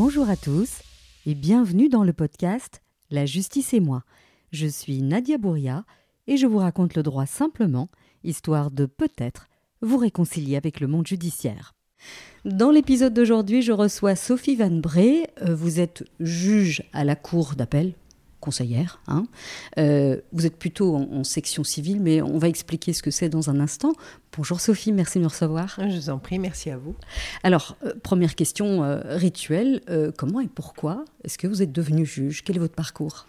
Bonjour à tous et bienvenue dans le podcast La justice et moi. Je suis Nadia Bouria et je vous raconte le droit simplement, histoire de peut-être vous réconcilier avec le monde judiciaire. Dans l'épisode d'aujourd'hui, je reçois Sophie Van Bree. Euh, vous êtes juge à la cour d'appel, conseillère. Hein. Euh, vous êtes plutôt en, en, section civile, mais on va expliquer ce que c'est dans un instant. Bonjour Sophie, merci de me recevoir. Je vous en prie, merci à vous. Alors, euh, première question euh, rituelle, comment et pourquoi est-ce que vous êtes devenue juge? Quel est votre parcours?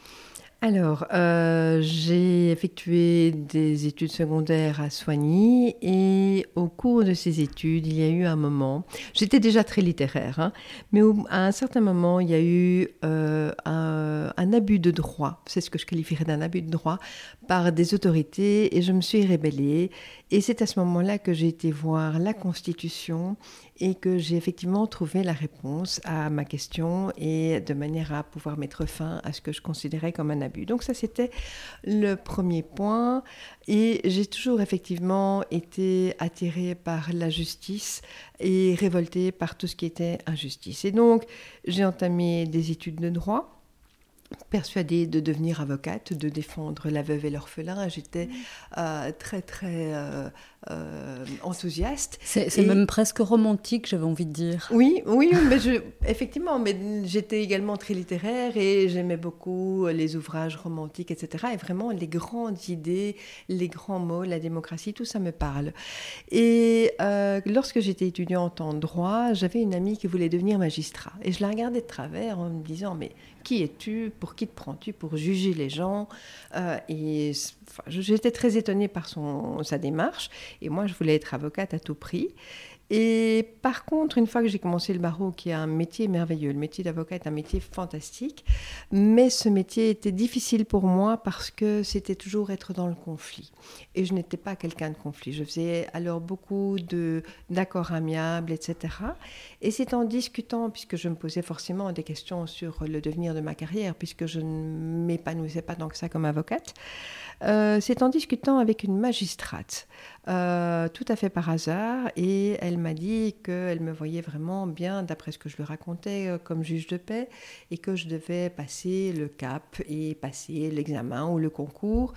Alors, euh, j'ai effectué des études secondaires à Soigny et au cours de ces études, il y a eu un moment, j'étais déjà très littéraire, hein, mais à un certain moment, il y a eu euh, un, un, abus de droit, c'est ce que je qualifierais d'un abus de droit, par des autorités et je me suis rébellée. Et c'est à ce moment-là que j'ai été voir la Constitution et que j'ai effectivement trouvé la réponse à ma question et de manière à pouvoir mettre fin à ce que je considérais comme un abus. Donc ça, c'était le premier point. Et j'ai toujours effectivement été attirée par la justice et révoltée par tout ce qui était injustice. Et donc, j'ai entamé des études de droit persuadée de devenir avocate, de défendre la veuve et l'orphelin. J'étais euh, très très euh, euh, enthousiaste. C'est et... même presque romantique, j'avais envie de dire. Oui, oui, mais je, effectivement, mais j'étais également très littéraire et j'aimais beaucoup les ouvrages romantiques, etc. Et vraiment, les grandes idées, les grands mots, la démocratie, tout ça me parle. Et lorsque j'étais étudiante en droit, j'avais une amie qui voulait devenir magistrat. Et je la regardais de travers en me disant, mais qui es-tu Pour qui te prends-tu Pour juger les gens euh, Et j'étais très étonnée par son, sa démarche. Et moi, je voulais être avocate à tout prix. Et par contre, une fois que j'ai commencé le barreau, qui est un métier merveilleux, le métier d'avocat est un métier fantastique, mais ce métier était difficile pour moi parce que c'était toujours être dans le conflit. Et je n'étais pas quelqu'un de conflit. Je faisais alors beaucoup d'accords amiables, etc. Et c'est en discutant, puisque je me posais forcément des questions sur le devenir de ma carrière, puisque je ne m'épanouissais pas tant que ça comme avocate, euh, c'est en discutant avec une magistrate, euh, tout à fait par hasard, et elle m'a dit qu'elle me voyait vraiment bien, d'après ce que je lui racontais, euh, comme juge de paix, et que je devais passer le cap et passer l'examen ou le concours,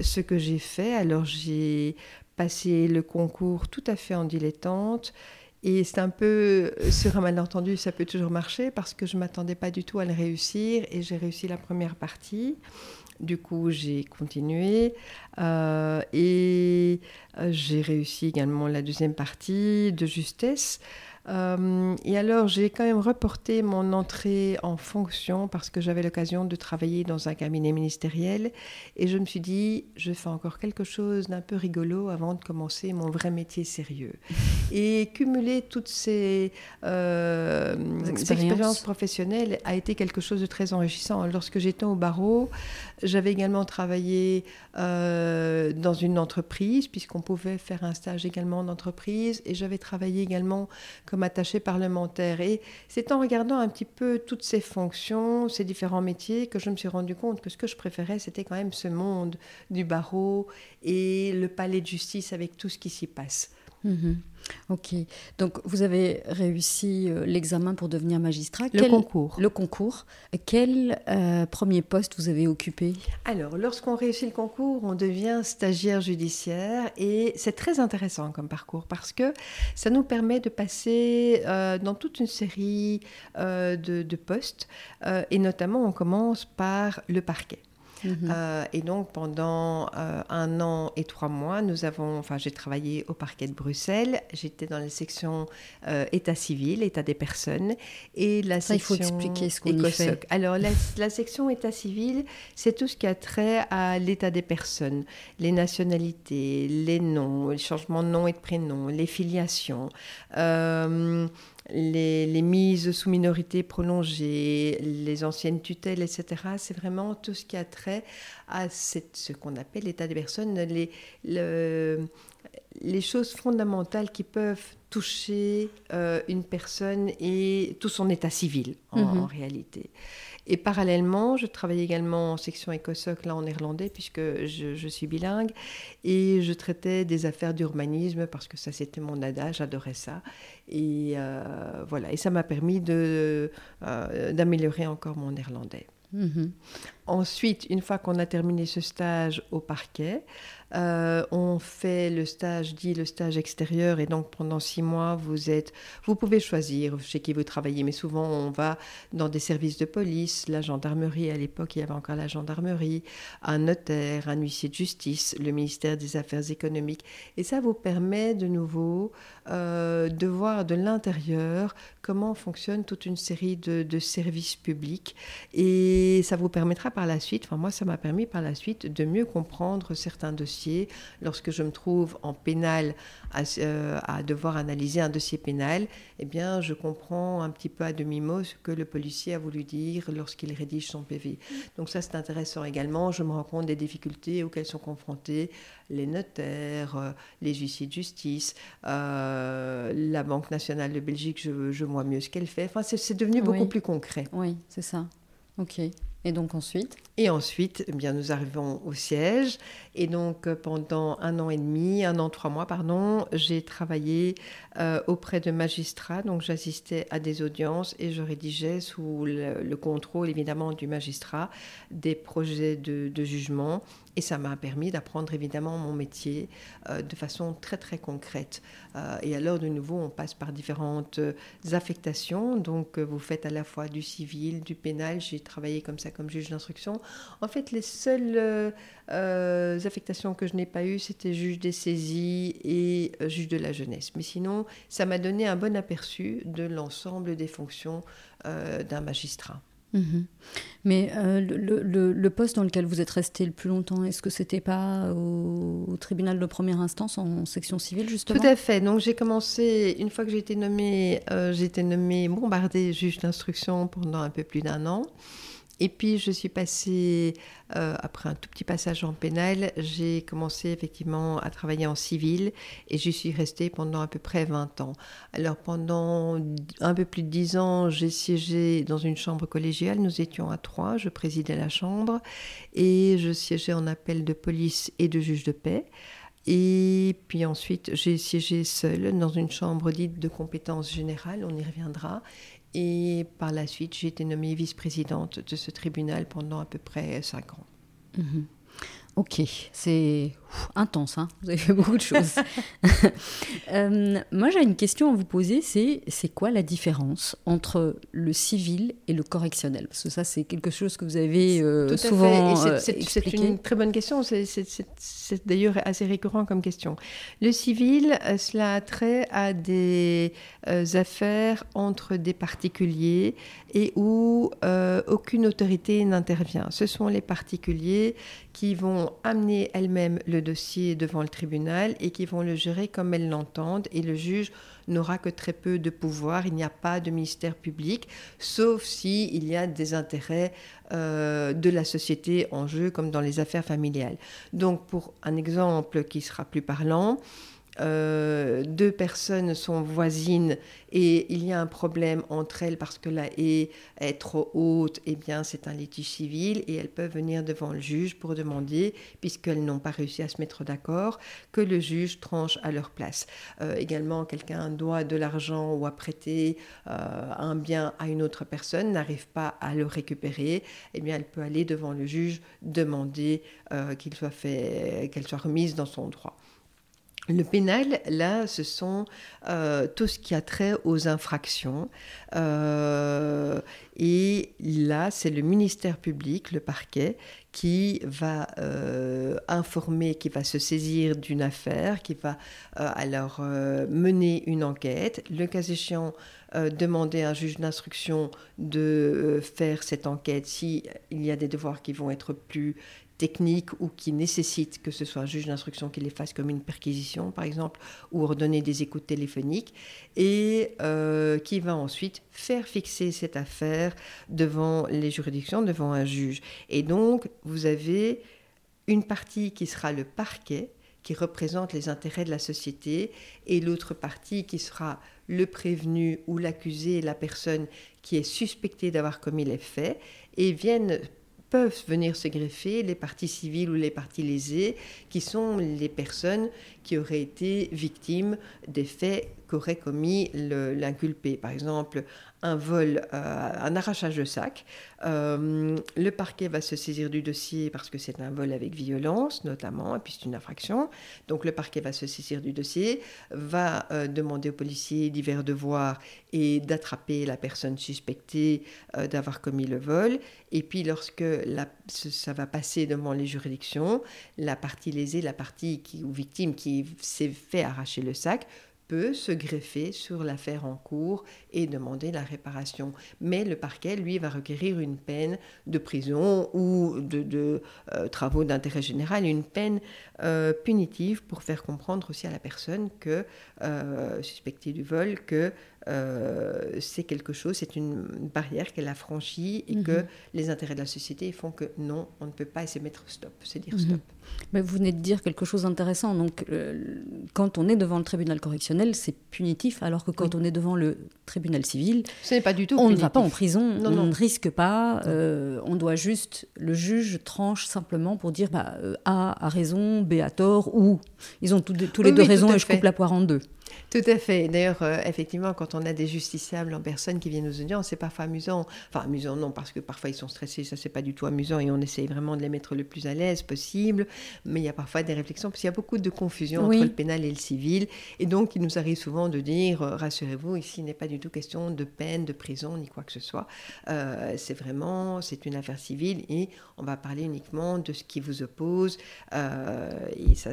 ce que j'ai fait. Alors j'ai passé le concours tout à fait en dilettante. Et c'est un peu, sur un malentendu, ça peut toujours marcher parce que je ne m'attendais pas du tout à le réussir et j'ai réussi la première partie. Du coup, j'ai continué euh, et euh, j'ai réussi également la deuxième partie de justesse. Euh, et alors, j'ai quand même reporté mon entrée en fonction parce que j'avais l'occasion de travailler dans un cabinet ministériel. Et je me suis dit, je fais encore quelque chose d'un peu rigolo avant de commencer mon vrai métier sérieux. Et cumuler toutes ces euh, expériences. expériences. professionnelles a été quelque chose de très enrichissant. Lorsque j'étais au barreau, j'avais également travaillé euh, dans une entreprise, puisqu'on pouvait faire un stage également d'entreprise. Et j'avais travaillé également comme attaché parlementaire. Et c'est en regardant un petit peu toutes ces fonctions, ces différents métiers, que je me suis rendu compte que ce que je préférais, c'était quand même ce monde du barreau et le palais de justice avec tout ce qui s'y passe. Mmh. Ok. Donc, vous avez réussi euh, l'examen pour devenir magistrat. Le Quel, concours. Le concours. Quel euh, premier poste vous avez occupé? Alors, lorsqu'on réussit le concours, on devient stagiaire judiciaire et c'est très intéressant comme parcours parce que ça nous permet de passer euh, dans toute une série euh, de, de, postes et notamment on commence par le parquet. Mmh. Euh, et donc pendant euh, un an et trois mois, nous avons, enfin j'ai travaillé au parquet de Bruxelles, j'étais dans la section euh, état civil, état des personnes, et la Ça, section il faut expliquer ce qu'on fait. Alors la, la, section état civil, c'est tout ce qui a trait à l'état des personnes, les nationalités, les noms, les changements de nom et de prénom, les filiations. Euh, les, les, mises sous minorité prolongée, les anciennes tutelles, etc. C'est vraiment tout ce qui a trait à cette, ce qu'on appelle l'état des personnes, les, le, les choses fondamentales qui peuvent toucher euh, une personne et tout son état civil en, mmh. en réalité. Et parallèlement, je travaillais également en section écosoc, là en néerlandais, puisque je, suis bilingue. Et je traitais des affaires d'urbanisme, parce que ça, c'était mon dada, j'adorais ça. Et euh, voilà, et ça m'a permis euh, d'améliorer encore mon néerlandais. Mhm. Ensuite, une fois qu'on a terminé ce stage au parquet, euh, on fait le stage dit le stage extérieur et donc pendant six mois vous êtes, vous pouvez choisir chez qui vous travaillez, mais souvent on va dans des services de police, la gendarmerie à l'époque il y avait encore la gendarmerie, un notaire, un huissier de justice, le ministère des Affaires économiques et ça vous permet de nouveau euh, de voir de l'intérieur comment fonctionne toute une série de, de services publics et ça vous permettra par la suite, enfin moi ça m'a permis par la suite de mieux comprendre certains dossiers lorsque je me trouve en pénal euh, à, devoir analyser un dossier pénal, eh bien, je comprends un petit peu à demi-mot ce que le policier a voulu dire lorsqu'il rédige son PV. Donc ça, c'est intéressant également. Je me rends compte des difficultés auxquelles sont confrontés les notaires, euh, les huissiers de justice, euh, la Banque nationale de Belgique, je, vois mieux ce qu'elle fait. Enfin, c'est devenu beaucoup plus concret. Oui, c'est ça. Ok. Et donc ensuite Et ensuite, eh bien, nous arrivons au siège. Et donc, euh, pendant un an et demi, un an, trois mois, pardon, j'ai travaillé euh, auprès de magistrats. Donc, j'assistais à des audiences et je rédigeais sous le, contrôle, évidemment, du magistrat des projets de, de jugement et ça m'a permis d'apprendre évidemment mon métier euh, de façon très très concrète. Euh, et alors de nouveau, on passe par différentes euh, affectations. Donc vous faites à la fois du civil, du pénal. J'ai travaillé comme ça comme juge d'instruction. En fait, les seules affectations que je n'ai pas eues, c'était juge des saisies et juge de la jeunesse. Mais sinon, ça m'a donné un bon aperçu de l'ensemble des fonctions d'un magistrat. Mhm. Mais euh, le, poste dans lequel vous êtes resté le plus longtemps, est-ce que c'était pas au, tribunal de première instance en section civile justement? Tout à fait. Donc j'ai commencé une fois que j'ai été nommée, euh, j'ai été nommée bombardée juge d'instruction pendant un peu plus d'un an. Et puis je suis passée, euh, après un tout petit passage en pénal, j'ai commencé effectivement à travailler en civil et j'y suis restée pendant à peu près 20 ans. Alors pendant un peu plus de 10 ans, j'ai siégé dans une chambre collégiale, nous étions à trois, je présidais la chambre et je siégeais en appel de police et de juge de paix. Et puis ensuite, j'ai siégé seule dans une chambre dite de compétences générales, on y reviendra. Et par la suite, j'ai été nommée vice-présidente de ce tribunal pendant à peu près cinq ans. Mhm. Ok, c'est intense, hein vous avez fait beaucoup de choses. Euh, moi, j'ai une question à vous poser, c'est c'est quoi la différence entre le civil et le correctionnel? Parce que ça, c'est quelque chose que vous avez euh, souvent C'est euh, une très bonne question, c'est d'ailleurs assez récurrent comme question. Le civil, cela a trait à des affaires entre des particuliers et où aucune autorité n'intervient. Ce sont les particuliers qui vont amener elles-mêmes le dossier devant le tribunal et qui vont le gérer comme elles l'entendent et le juge n'aura que très peu de pouvoir, il n'y a pas de ministère public, sauf s'il il y a des intérêts euh, de la société en jeu, comme dans les affaires familiales. Donc pour un exemple qui sera plus parlant, euh, deux personnes sont voisines et il y a un problème entre elles parce que la haie est trop haute, eh bien c'est un litige civil et elles peuvent venir devant le juge pour demander, puisqu'elles n'ont pas réussi à se mettre d'accord, que le juge tranche à leur place. Euh, également, quelqu'un doit de l'argent ou a prêté euh, un bien à une autre personne, n'arrive pas à le récupérer, eh bien elle peut aller devant le juge demander qu'il soit fait, qu'elle soit remise dans son droit. Le pénal, là, ce sont euh, tout ce qui a trait aux infractions. Euh, et là, c'est le ministère public, le parquet, qui va euh, informer, qui va se saisir d'une affaire, qui va alors mener une enquête. Le cas échéant, demander à un juge d'instruction de faire cette enquête s'il y a des devoirs qui vont être plus techniques ou qui nécessitent que ce soit un juge d'instruction qui les fasse comme une perquisition, par exemple, ou ordonner des écoutes téléphoniques, et euh, qui va ensuite faire fixer cette affaire devant les juridictions, devant un juge. Et donc, vous avez une partie qui sera le parquet, qui représente les intérêts de la société, et l'autre partie qui sera le prévenu ou l'accusé, la personne qui est suspectée d'avoir commis les faits. et viennent peuvent venir se greffer les parties civiles ou les parties lésées, qui sont les personnes qui auraient été victimes des faits qu'aurait commis l'inculpé. Par exemple, un vol, euh, un arrachage de sac. Euh, le parquet va se saisir du dossier parce que c'est un vol avec violence, notamment, et puis c'est une infraction. Donc le parquet va se saisir du dossier, va euh, demander aux policiers divers devoirs et d'attraper la personne suspectée d'avoir commis le vol. Et puis lorsque ça va passer devant les juridictions, la partie lésée, la partie qui, ou victime qui s'est fait arracher le sac, peut se greffer sur l'affaire en cours et demander la réparation. Mais le parquet, lui, va requérir une peine de prison ou de, euh, travaux d'intérêt général, une peine euh, punitive pour faire comprendre aussi à la personne que, euh, suspectée du vol, que c'est quelque chose, c'est une barrière qu'elle a franchie et que mhm. les intérêts de la société font que non, on ne peut pas essayer de mettre stop, c'est dire mhm. stop. Mais vous venez de dire quelque chose d'intéressant. Donc, euh, quand on est devant le tribunal correctionnel, c'est punitif, alors que quand on est devant le tribunal civil, ce n'est pas du tout. On ne va pas en prison, on ne risque pas. Euh, on doit juste, le juge tranche simplement pour dire bah, A a raison, B a tort, ou ils ont tous les deux raisons et je coupe la poire en deux. Tout à fait. D'ailleurs, euh, effectivement, quand on a des justiciables en personne qui viennent aux audiences, c'est parfois amusant. Enfin, amusant, non, parce que parfois ils sont stressés, ça c'est pas du tout amusant et on essaye vraiment de les mettre le plus à l'aise possible. Mais il y a parfois des réflexions, parce qu'il y a beaucoup de confusion entre le pénal et le civil. Et donc, il nous arrive souvent de dire, euh, rassurez-vous, ici il n'est pas du tout question de peine, de prison, ni quoi que ce soit. Euh, c'est vraiment, c'est une affaire civile et on va parler uniquement de ce qui vous oppose. et ça,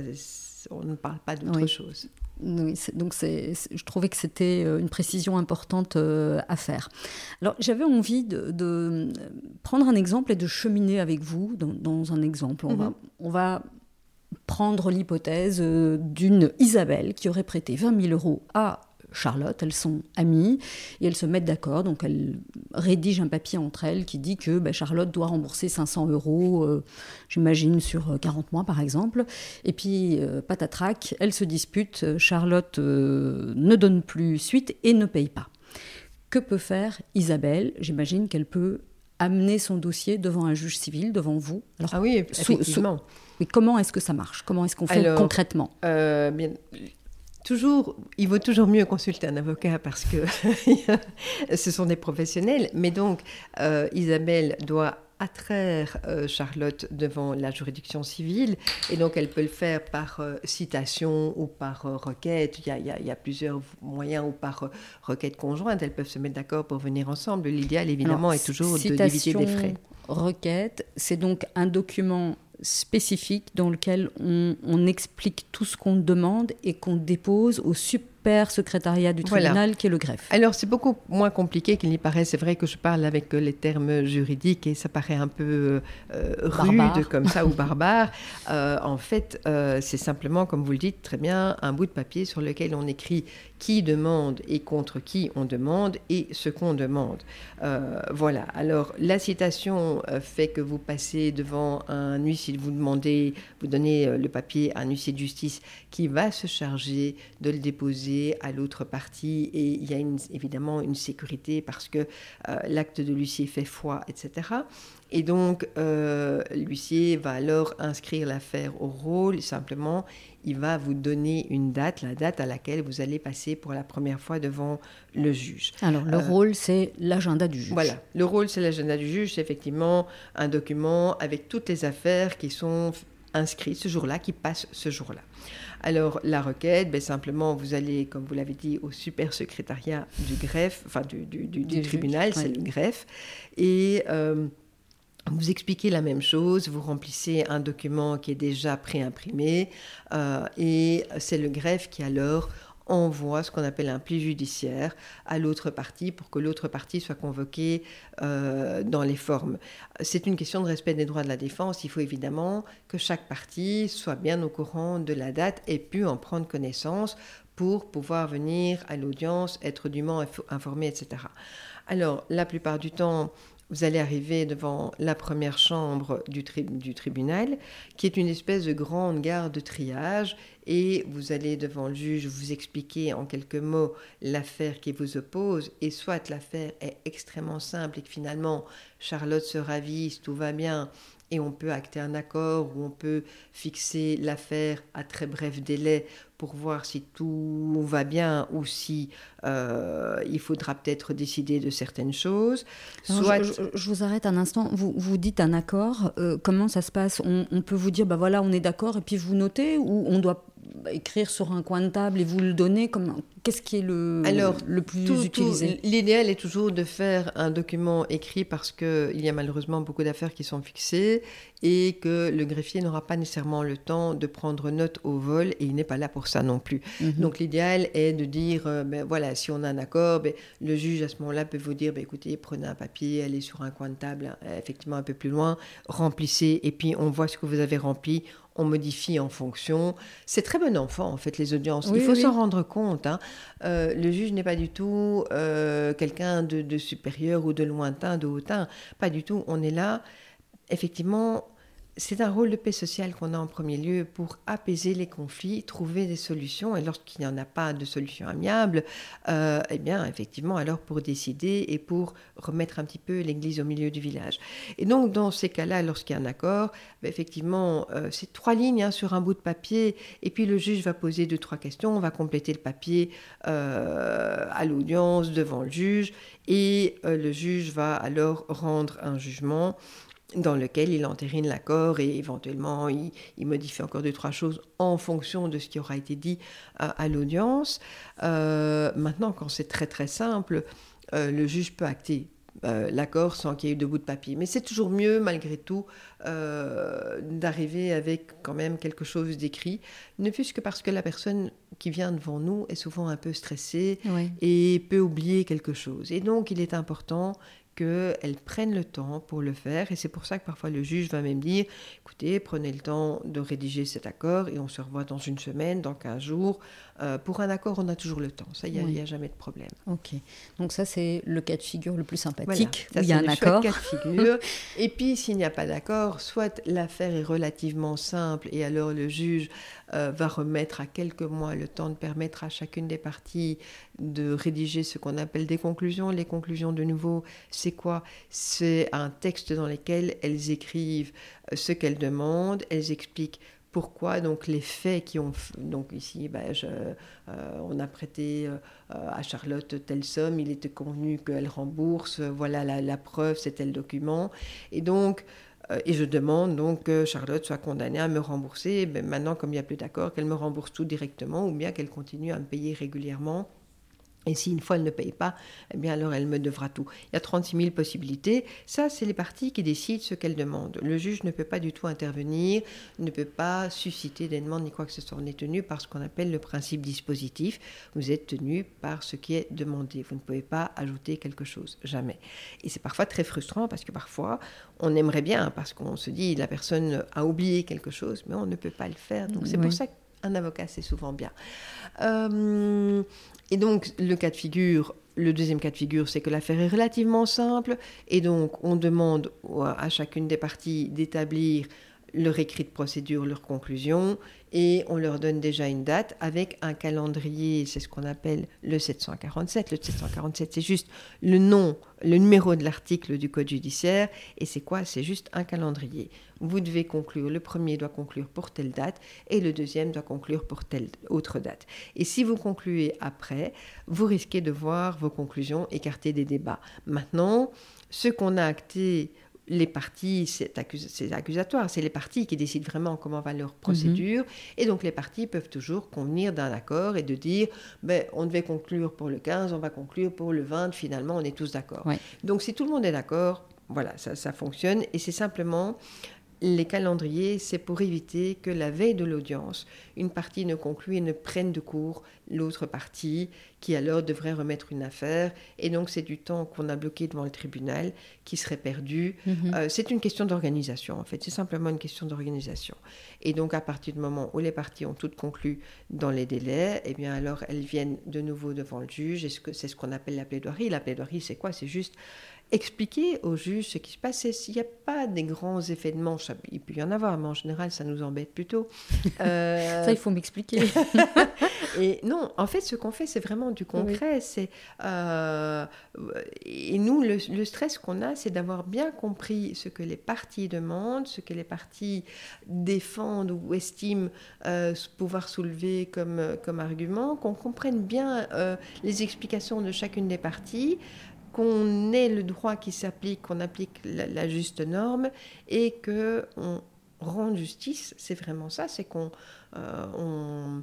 on ne parle pas d'autre chose. Oui, donc je trouvais que c'était euh, une précision importante euh, à faire. Alors j'avais envie de, prendre un exemple et de cheminer avec vous dans, un exemple. On, va, mhm. on va prendre l'hypothèse euh, d'une Isabelle qui aurait prêté 20 000 euros à Charlotte, elles sont amies et elles se mettent d'accord. Donc elles rédigent un papier entre elles qui dit que ben, Charlotte doit rembourser 500 euros, euh, j'imagine, sur 40 euh, mois par exemple. Et puis, euh, patatrac, elles se disputent. Charlotte ne donne plus suite et ne paye pas. Que peut faire Isabelle? J'imagine qu'elle peut amener son dossier devant un juge civil, devant vous. Alors, ah oui, effectivement. mais comment est-ce que ça marche? Comment est-ce qu'on fait concrètement? bien, Toujours, il vaut toujours mieux consulter un avocat parce que ce sont des professionnels. Mais donc, euh, Isabelle doit attraire euh, Charlotte devant la juridiction civile et donc elle peut le faire par euh, citation ou par requête. Il y, a, plusieurs moyens ou par requête conjointe. Elles peuvent se mettre d'accord pour venir ensemble. L'idéal, évidemment, est toujours de diviser des frais. Requête, c'est donc un document spécifique dans lequel on, explique tout ce qu'on demande et qu'on dépose au super secrétariat du tribunal qui est le greffe. Alors c'est beaucoup moins compliqué qu'il n'y paraît. C'est vrai que je parle avec les termes juridiques et ça paraît un peu euh, rude comme ça ou barbare. Euh, en fait, euh, c'est simplement, comme vous le dites très bien, un bout de papier sur lequel on écrit qui demande et contre qui on demande et ce qu'on demande. voilà. Alors la citation fait que vous passez devant un huissier, vous demandez, vous donnez le papier à un huissier de justice qui va se charger de le déposer à l'autre partie et il y a évidemment une sécurité parce que euh, l'acte de l'huissier fait foi, etc. Et donc, euh, l'huissier va alors inscrire l'affaire au rôle. Simplement, il va vous donner une date, la date à laquelle vous allez passer pour la première fois devant le juge. Alors, le euh, rôle, c'est l'agenda du juge. Voilà, le rôle, c'est l'agenda du juge. C'est effectivement un document avec toutes les affaires qui sont inscrites ce jour-là, qui passent ce jour-là. Alors, la requête, ben, simplement, vous allez, comme vous l'avez dit, au super secrétariat du greffe, enfin du, du, tribunal, c'est le greffe, et euh, vous expliquez la même chose, vous remplissez un document qui est déjà préimprimé, euh, et c'est le greffe qui alors envoie ce qu'on appelle un pli judiciaire à l'autre partie pour que l'autre partie soit convoquée euh, dans les formes. C'est une question de respect des droits de la défense. Il faut évidemment que chaque partie soit bien au courant de la date et pu en prendre connaissance pour pouvoir venir à l'audience, être dûment informé, etc. Alors, la plupart du temps, vous allez arriver devant la première chambre du, tribunal, qui est une espèce de grande gare de triage, et vous allez devant le juge vous expliquer en quelques mots l'affaire qui vous oppose, et soit l'affaire est extrêmement simple et que finalement Charlotte se ravise, tout va bien, et on peut acter un accord ou on peut fixer l'affaire à très bref délai pour voir si tout va bien ou si euh, il faudra peut-être décider de certaines choses. Soit... Je, vous arrête un instant. Vous, vous dites un accord. Euh, comment ça se passe? On, on, peut vous dire, bah voilà, on est d'accord, et puis vous notez, ou on doit écrire sur un coin de table et vous le donner comme Qu'est-ce qui est le, Alors, le plus utilisé? L'idéal est toujours de faire un document écrit parce qu'il y a malheureusement beaucoup d'affaires qui sont fixées et que le greffier n'aura pas nécessairement le temps de prendre note au vol et il n'est pas là pour ça non plus. Mhm. Donc l'idéal est de dire, euh, ben, voilà, si on a un accord, ben, le juge à ce moment-là peut vous dire, ben, écoutez, prenez un papier, allez sur un coin de table, effectivement un peu plus loin, remplissez et puis on voit ce que vous avez rempli, on modifie en fonction. C'est très bon enfant, en fait, les audiences. Il faut s'en rendre compte. Hein. Euh, le juge n'est pas du tout euh, quelqu'un de, de, supérieur ou de lointain, de hautain. Pas du tout. On est là, effectivement, c'est un rôle de paix sociale qu'on a en premier lieu pour apaiser les conflits, trouver des solutions. Et lorsqu'il n'y en a pas de solution amiable, euh, eh bien, effectivement, alors pour décider et pour remettre un petit peu l'église au milieu du village. Et donc, dans ces cas-là, lorsqu'il y a un accord, ben, effectivement, euh, c'est trois lignes hein, sur un bout de papier. Et puis, le juge va poser deux, trois questions. On va compléter le papier euh, à l'audience devant le juge. Et le juge va alors rendre un jugement dans lequel il entérine l'accord et éventuellement il, modifie encore deux, trois choses en fonction de ce qui aura été dit à, l'audience. Euh, maintenant, quand c'est très très simple, euh, le juge peut acter euh, l'accord sans qu'il y ait eu de bout de papier. Mais c'est toujours mieux, malgré tout, d'arriver avec quand même quelque chose d'écrit, ne fût-ce que parce que la personne qui vient devant nous est souvent un peu stressée et peut oublier quelque chose. Et donc, il est important qu'elles prennent le temps pour le faire. Et c'est pour ça que parfois le juge va même dire, écoutez, prenez le temps de rédiger cet accord et on se revoit dans une semaine, dans 15 jours. Euh, pour un accord, on a toujours le temps. Ça, il n'y a, jamais de problème. Ok. Donc ça, c'est le cas de figure le plus sympathique. il y a un accord. Cas de figure. et puis, s'il n'y a pas d'accord, soit l'affaire est relativement simple et alors le juge euh, va remettre à quelques mois le temps de permettre à chacune des parties de rédiger ce qu'on appelle des conclusions. Les conclusions, de nouveau, c'est quoi? C'est un texte dans lequel elles écrivent euh, ce qu'elles demandent, elles expliquent pourquoi donc les faits qui ont donc ici ben, euh, on a prêté à Charlotte telle somme il était convenu qu'elle rembourse voilà la, la preuve c'est tel document. Et donc et je demande donc que Charlotte soit condamnée à me rembourser. Ben, maintenant, comme il n'y a plus d'accord, qu'elle me rembourse tout directement ou bien qu'elle continue à me payer régulièrement et si une fois elle ne paye pas, eh bien alors elle me devra tout. Il y a 36 000 possibilités. Ça, c'est les parties qui décident ce qu'elles demandent. Le juge ne peut pas du tout intervenir, ne peut pas susciter des demandes ni quoi que ce soit. On est tenu par ce qu'on appelle le principe dispositif. Vous êtes tenu par ce qui est demandé. Vous ne pouvez pas ajouter quelque chose, jamais. Et c'est parfois très frustrant parce que parfois on aimerait bien, parce qu'on se dit la personne a oublié quelque chose, mais on ne peut pas le faire. Donc c'est pour ça qu'un avocat, c'est souvent bien. Euh, et donc, le cas de figure, le deuxième cas de figure, c'est que l'affaire est relativement simple, et donc on demande à chacune des parties d'établir leur écrit de procédure, leur conclusion, et on leur donne déjà une date avec un calendrier, c'est ce qu'on appelle le 747. Le 747, c'est juste le nom, le numéro de l'article du Code judiciaire, et c'est quoi? C'est juste un calendrier. Vous devez conclure, le premier doit conclure pour telle date, et le deuxième doit conclure pour telle autre date. Et si vous concluez après, vous risquez de voir vos conclusions écartées des débats. Maintenant, ce qu'on a acté les parties, c'est accusatoire, c'est les parties qui décident vraiment comment va leur procédure, mhm. et donc les parties peuvent toujours convenir d'un accord et de dire, ben, on devait conclure pour le 15, on va conclure pour le 20, finalement on est tous d'accord. Donc si tout le monde est d'accord, voilà, ça, ça fonctionne, et c'est simplement les calendriers, c'est pour éviter que la veille de l'audience, une partie ne conclue et ne prenne de cours l'autre partie, qui alors devrait remettre une affaire. Et donc c'est du temps qu'on a bloqué devant le tribunal qui serait perdu. Mhm. Euh, c'est une question d'organisation, en fait. C'est simplement une question d'organisation. Et donc à partir du moment où les parties ont toutes conclu dans les délais, eh bien alors elles viennent de nouveau devant le juge. Et c'est ce qu'on appelle la plaidoirie. La plaidoirie, c'est quoi? C'est juste expliquer au juge ce qui se passe. S'il n'y a pas des grands effets de manche, il peut y en avoir, mais en général, ça nous embête plutôt. Euh, ça, il faut m'expliquer. et non, en fait, ce qu'on fait, c'est vraiment du concret. C'est euh, et nous, le, stress qu'on a, c'est d'avoir bien compris ce que les parties demandent, ce que les parties défendent ou estiment euh, pouvoir soulever comme, comme argument, qu'on comprenne bien les explications de chacune des parties qu'on ait le droit qui s'applique, qu'on applique la, juste norme et que on rende justice, c'est vraiment ça, c'est qu'on euh,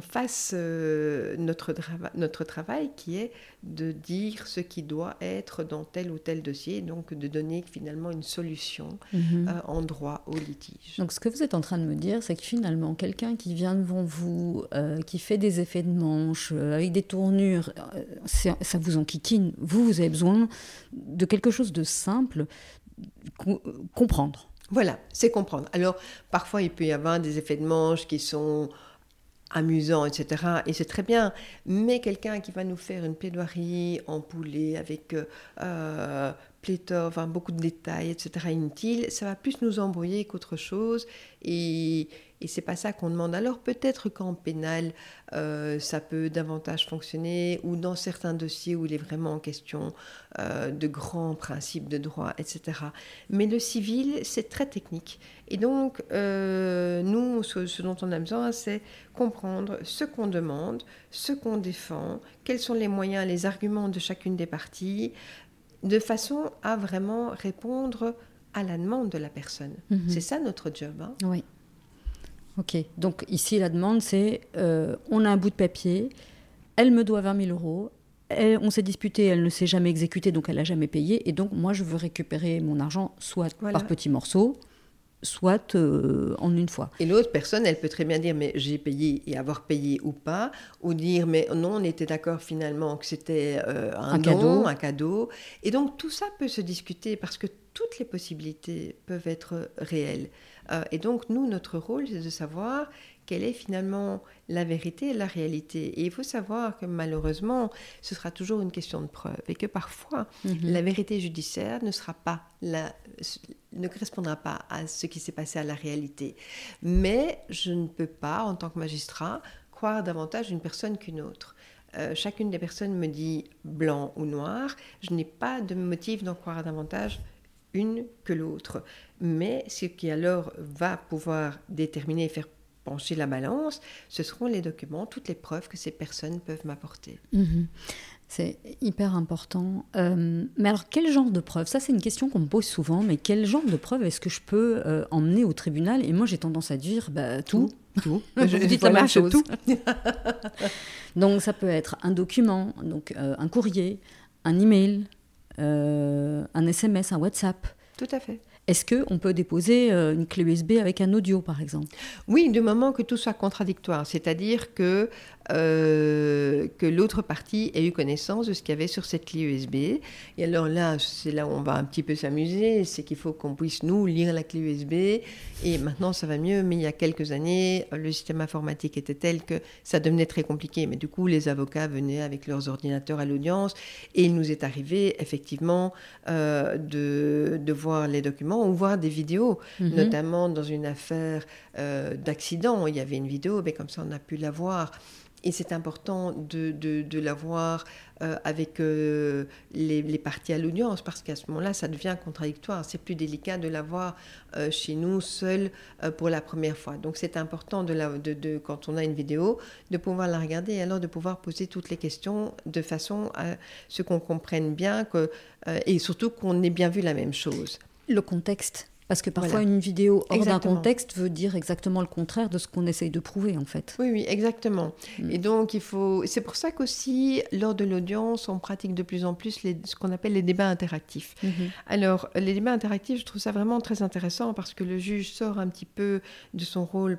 fasse euh, notre, notre travail qui est de dire ce qui doit être dans tel ou tel dossier, donc de donner finalement une solution mhm. euh, en droit au litige. Donc ce que vous êtes en train de me dire, c'est que finalement quelqu'un qui vient devant vous, euh, qui fait des effets de manche, avec des tournures, ça vous enquiquine. Vous, vous avez besoin de quelque chose de simple, comprendre. Voilà, c'est comprendre. Alors, parfois, il peut y avoir des effets de manche qui sont amusant, etc. Et c'est très bien. Mais quelqu'un qui va nous faire une plaidoirie en poulet avec euh, euh pléthore, enfin, beaucoup de détails, etc., inutiles, ça va plus nous embrouiller qu'autre chose. Et, et c'est pas ça qu'on demande. Alors peut-être qu'en pénal, euh, ça peut davantage fonctionner, ou dans certains dossiers où il est vraiment en question euh, de grands principes de droit, etc. Mais le civil, c'est très technique. Et donc, euh, nous, ce, dont on a besoin, c'est comprendre ce qu'on demande, ce qu'on défend, quels sont les moyens, les arguments de chacune des parties, de façon à vraiment répondre à la demande de la personne. Mhm. C'est ça notre job. Hein. Oui. Ok, donc ici la demande c'est euh, on a un bout de papier, elle me doit 20 000 euros, on s'est disputé, elle ne s'est jamais exécutée, donc elle n'a jamais payé, et donc moi je veux récupérer mon argent soit par petits morceaux, soit euh, en une fois. Et l'autre personne, elle peut très bien dire mais j'ai payé et avoir payé ou pas, ou dire mais non, on était d'accord finalement que c'était euh, un, cadeau, un cadeau. Et donc tout ça peut se discuter parce que toutes les possibilités peuvent être réelles. Euh, et donc, nous, notre rôle, c'est de savoir quelle est finalement la vérité et la réalité. Et il faut savoir que malheureusement, ce sera toujours une question de preuve et que parfois, mhm. la vérité judiciaire ne sera pas la, ne correspondra pas à ce qui s'est passé à la réalité. Mais je ne peux pas, en tant que magistrat, croire davantage une personne qu'une autre. Euh, chacune des personnes me dit blanc ou noir, je n'ai pas de motif d'en croire davantage une que l'autre. Mais ce qui alors va pouvoir déterminer et faire pencher la balance, ce seront les documents, toutes les preuves que ces personnes peuvent m'apporter. Mhm. C'est hyper important. Euh, mais alors, quel genre de preuves? Ça, c'est une question qu'on me pose souvent, mais quel genre de preuves est-ce que je peux euh, emmener au tribunal? Et moi, j'ai tendance à dire bah, tout. Tout. je dis la même chose. Tout. donc, ça peut être un document, donc euh, un courrier, un email, un SMS, un WhatsApp. Tout à fait. Est-ce qu'on peut déposer euh, une clé USB avec un audio, par exemple? Oui, du moment que tout soit contradictoire, c'est-à-dire que euh, que l'autre partie ait eu connaissance de ce qu'il y avait sur cette clé USB. Et alors là, c'est là où on va un petit peu s'amuser, c'est qu'il faut qu'on puisse, nous, lire la clé USB. Et maintenant, ça va mieux, mais il y a quelques années, le système informatique était tel que ça devenait très compliqué. Mais du coup, les avocats venaient avec leurs ordinateurs à l'audience et il nous est arrivé, effectivement, euh, de, voir les documents ou voir des vidéos, mhm. notamment dans une affaire euh, d'accident. Il y avait une vidéo, mais comme ça, on a pu la voir. Et c'est important de, de, l'avoir euh, avec euh, les, les, parties à l'audience, parce qu'à ce moment-là, ça devient contradictoire. C'est plus délicat de l'avoir euh, chez nous seul pour la première fois. Donc c'est important, de, la, de, de, quand on a une vidéo, de pouvoir la regarder et alors de pouvoir poser toutes les questions de façon à ce qu'on comprenne bien que, et surtout qu'on ait bien vu la même chose. Le contexte parce que parfois, une vidéo hors d'un contexte veut dire exactement le contraire de ce qu'on essaye de prouver, en fait. Oui, oui, exactement. Mm. Et donc, il faut. C'est pour ça qu'aussi, lors de l'audience, on pratique de plus en plus les... ce qu'on appelle les débats interactifs. Mm-hmm. Alors, les débats interactifs, je trouve ça vraiment très intéressant parce que le juge sort un petit peu de son rôle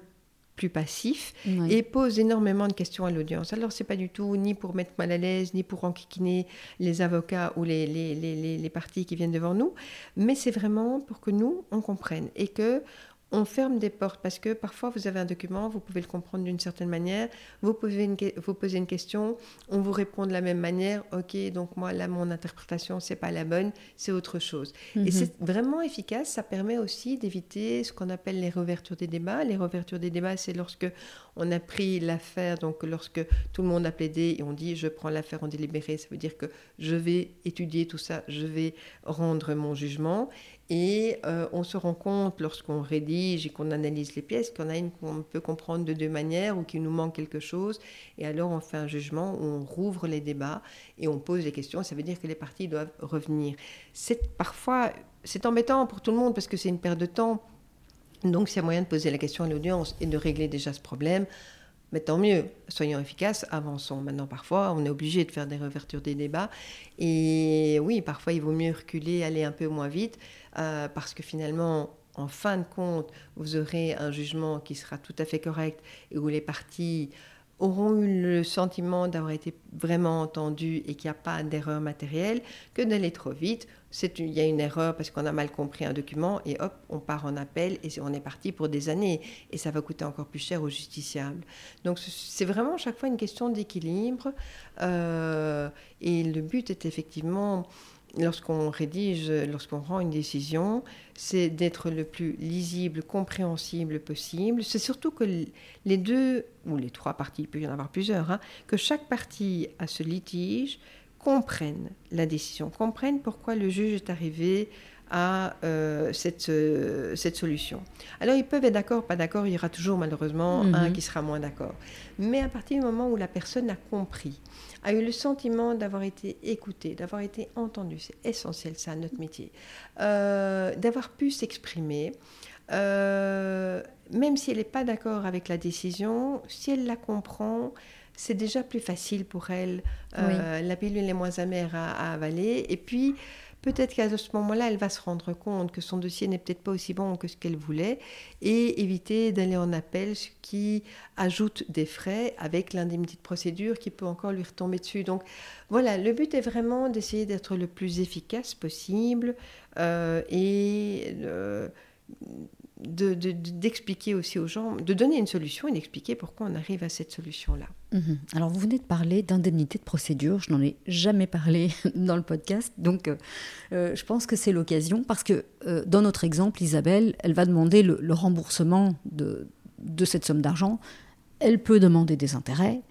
plus passif et pose énormément de questions à l'audience. Alors, c'est pas du tout ni pour mettre mal à l'aise, ni pour enquiquiner les avocats ou les, les, parties qui viennent devant nous, mais c'est vraiment pour que nous, on comprenne et que on ferme des portes parce que parfois vous avez un document, vous pouvez le comprendre d'une certaine manière, vous posez, une, vous posez une question, on vous répond de la même manière, ok, donc moi là mon interprétation c'est pas la bonne, c'est autre chose. Et Mhm. c'est vraiment efficace, ça permet aussi d'éviter ce qu'on appelle les réouvertures des débats. Les réouvertures des débats, c'est lorsque on a pris l'affaire, donc lorsque tout le monde a plaidé et on dit je prends l'affaire en délibéré, ça veut dire que je vais étudier tout ça, je vais rendre mon jugement. Et euh, on se rend compte lorsqu'on rédige et qu'on analyse les pièces en a une qu'on peut comprendre de deux manières ou qu'il nous manque quelque chose. Et alors on fait un jugement, on rouvre les débats et on pose les questions. Ça veut dire que les parties doivent revenir. C'est parfois c'est embêtant pour tout le monde parce que c'est une perte de temps. Donc s'il y a moyen de poser la question à l'audience et de régler déjà ce problème, mais tant mieux, soyons efficaces, avançons. Maintenant, parfois, on est obligé de faire des réouvertures des débats. Et oui, parfois, il vaut mieux reculer, aller un peu moins vite, euh, parce que finalement, en fin de compte, vous aurez un jugement qui sera tout à fait correct et où les parties auront eu le sentiment d'avoir été vraiment entendues et qu'il n'y a pas d'erreur matérielle, que d'aller trop vite. Il y a une erreur parce qu'on a mal compris un document et hop, on part en appel et on est parti pour des années et ça va coûter encore plus cher aux justiciables. Donc c'est vraiment chaque fois une question d'équilibre euh, et le but est effectivement lorsqu'on rédige, lorsqu'on rend une décision, c'est d'être le plus lisible, compréhensible possible. C'est surtout que les deux, ou les trois parties, il peut y en avoir plusieurs, hein, que chaque partie à ce litige comprenne la décision, comprenne pourquoi le juge est arrivé à euh, cette, euh, cette solution. Alors ils peuvent être d'accord, pas d'accord, il y aura toujours malheureusement Mhm. un qui sera moins d'accord. Mais à partir du moment où la personne a compris, a eu le sentiment d'avoir été écouté, d'avoir été entendu, c'est essentiel ça, notre métier, euh, d'avoir pu s'exprimer, euh, même si elle n'est pas d'accord avec la décision, si elle la comprend, c'est déjà plus facile pour elle. Euh, La pilule est moins amère à, à avaler. Et puis, peut-être qu'à ce moment-là, elle va se rendre compte que son dossier n'est peut-être pas aussi bon que ce qu'elle voulait et éviter d'aller en appel, ce qui ajoute des frais avec l'indemnité de procédure qui peut encore lui retomber dessus. Donc voilà, le but est vraiment d'essayer d'être le plus efficace possible euh, et euh, de- de- d'expliquer aussi aux gens, de donner une solution et d'expliquer pourquoi on arrive à cette solution-là. Mhm. Alors, vous venez de parler d'indemnité de procédure. Je n'en ai jamais parlé dans le podcast. Donc, euh, euh, je pense que c'est l'occasion parce que euh, dans notre exemple, Isabelle, elle va demander le, le remboursement de, de cette somme d'argent. Elle peut demander des intérêts.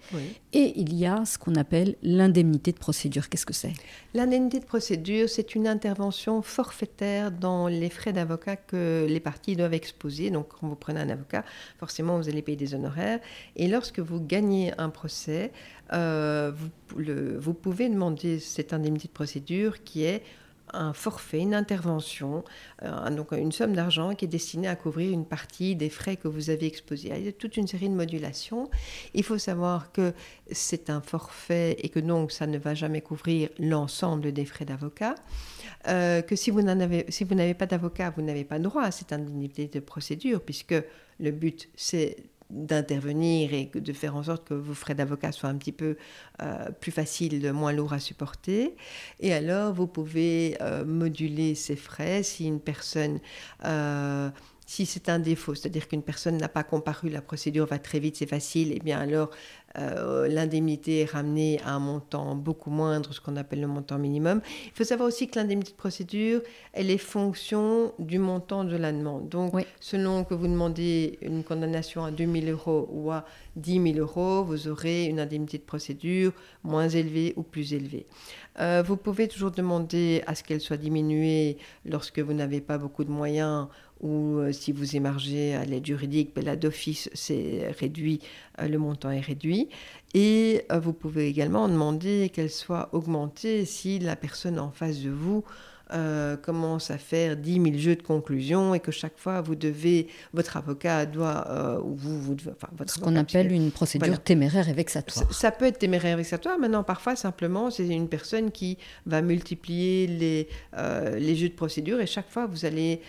Et il y a ce qu'on appelle l'indemnité de procédure. Qu'est-ce que c'est? L'indemnité de procédure, c'est une intervention forfaitaire dans les frais d'avocat que les parties doivent exposer. Donc, quand vous prenez un avocat, forcément, vous allez payer des honoraires. Et lorsque vous gagnez un procès, euh, vous, le- vous pouvez demander cette indemnité de procédure qui est un forfait, une intervention, euh, donc une somme d'argent qui est destinée à couvrir une partie des frais que vous avez exposés. Il y a toute une série de modulations. Il faut savoir que c'est un forfait et que donc ça ne va jamais couvrir l'ensemble des frais d'avocat. Euh, que si vous n'avez pas d'avocat, vous n'avez pas droit à cette indemnité de procédure, puisque le but c'est d'intervenir et de faire en sorte que vos frais d'avocat soient un petit peu euh, plus faciles, moins lourds à supporter. Et alors, vous pouvez euh, moduler ces frais si une personne... euh, si c'est un défaut, c'est-à-dire qu'une personne n'a pas comparu, la procédure va très vite, c'est facile, et bien alors euh, l'indemnité est ramenée à un montant beaucoup moindre, ce qu'on appelle le montant minimum. Il faut savoir aussi que l'indemnité de procédure, elle est fonction du montant de la demande. Donc, Oui. selon que vous demandez une condamnation à 2 000 euros ou à 10 000 euros, vous aurez une indemnité de procédure moins élevée ou plus élevée. Euh, vous pouvez toujours demander à ce qu'elle soit diminuée lorsque vous n'avez pas beaucoup de moyens ou euh, si vous émargez à l'aide juridique, ben là d'office c'est réduit, euh, le montant est réduit. Et euh, vous pouvez également demander qu'elle soit augmentée si la personne en face de vous euh, commence à faire 10 000 jeux de conclusion et que chaque fois vous devez, votre avocat doit, euh, ou vous, vous devez, enfin votre Ce qu'on appelle une procédure Voilà. téméraire et vexatoire. ça, ça peut être téméraire vexatoire. Maintenant, parfois, simplement, c'est une personne qui va multiplier les, euh, les jeux de procédure et chaque fois, vous allez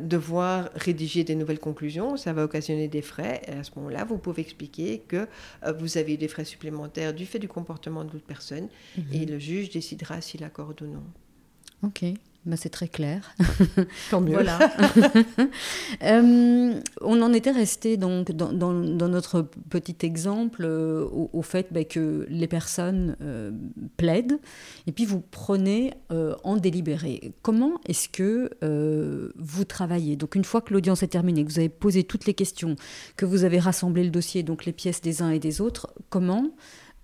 devoir rédiger des nouvelles conclusions. Ça va occasionner des frais. Et à ce moment-là, vous pouvez expliquer que vous avez eu des frais supplémentaires du fait du comportement de l'autre personne Mhm. et le juge décidera s'il accorde ou non. Ok. Ben, c'est très clair. Tant mieux. Voilà. Euh, on en était resté donc dans, dans, notre petit exemple euh, au, fait ben, que les personnes euh, plaident et puis vous prenez en délibéré. Comment est-ce que vous travaillez? Donc une fois que l'audience est terminée, que vous avez posé toutes les questions, que vous avez rassemblé le dossier, donc les pièces des uns et des autres, comment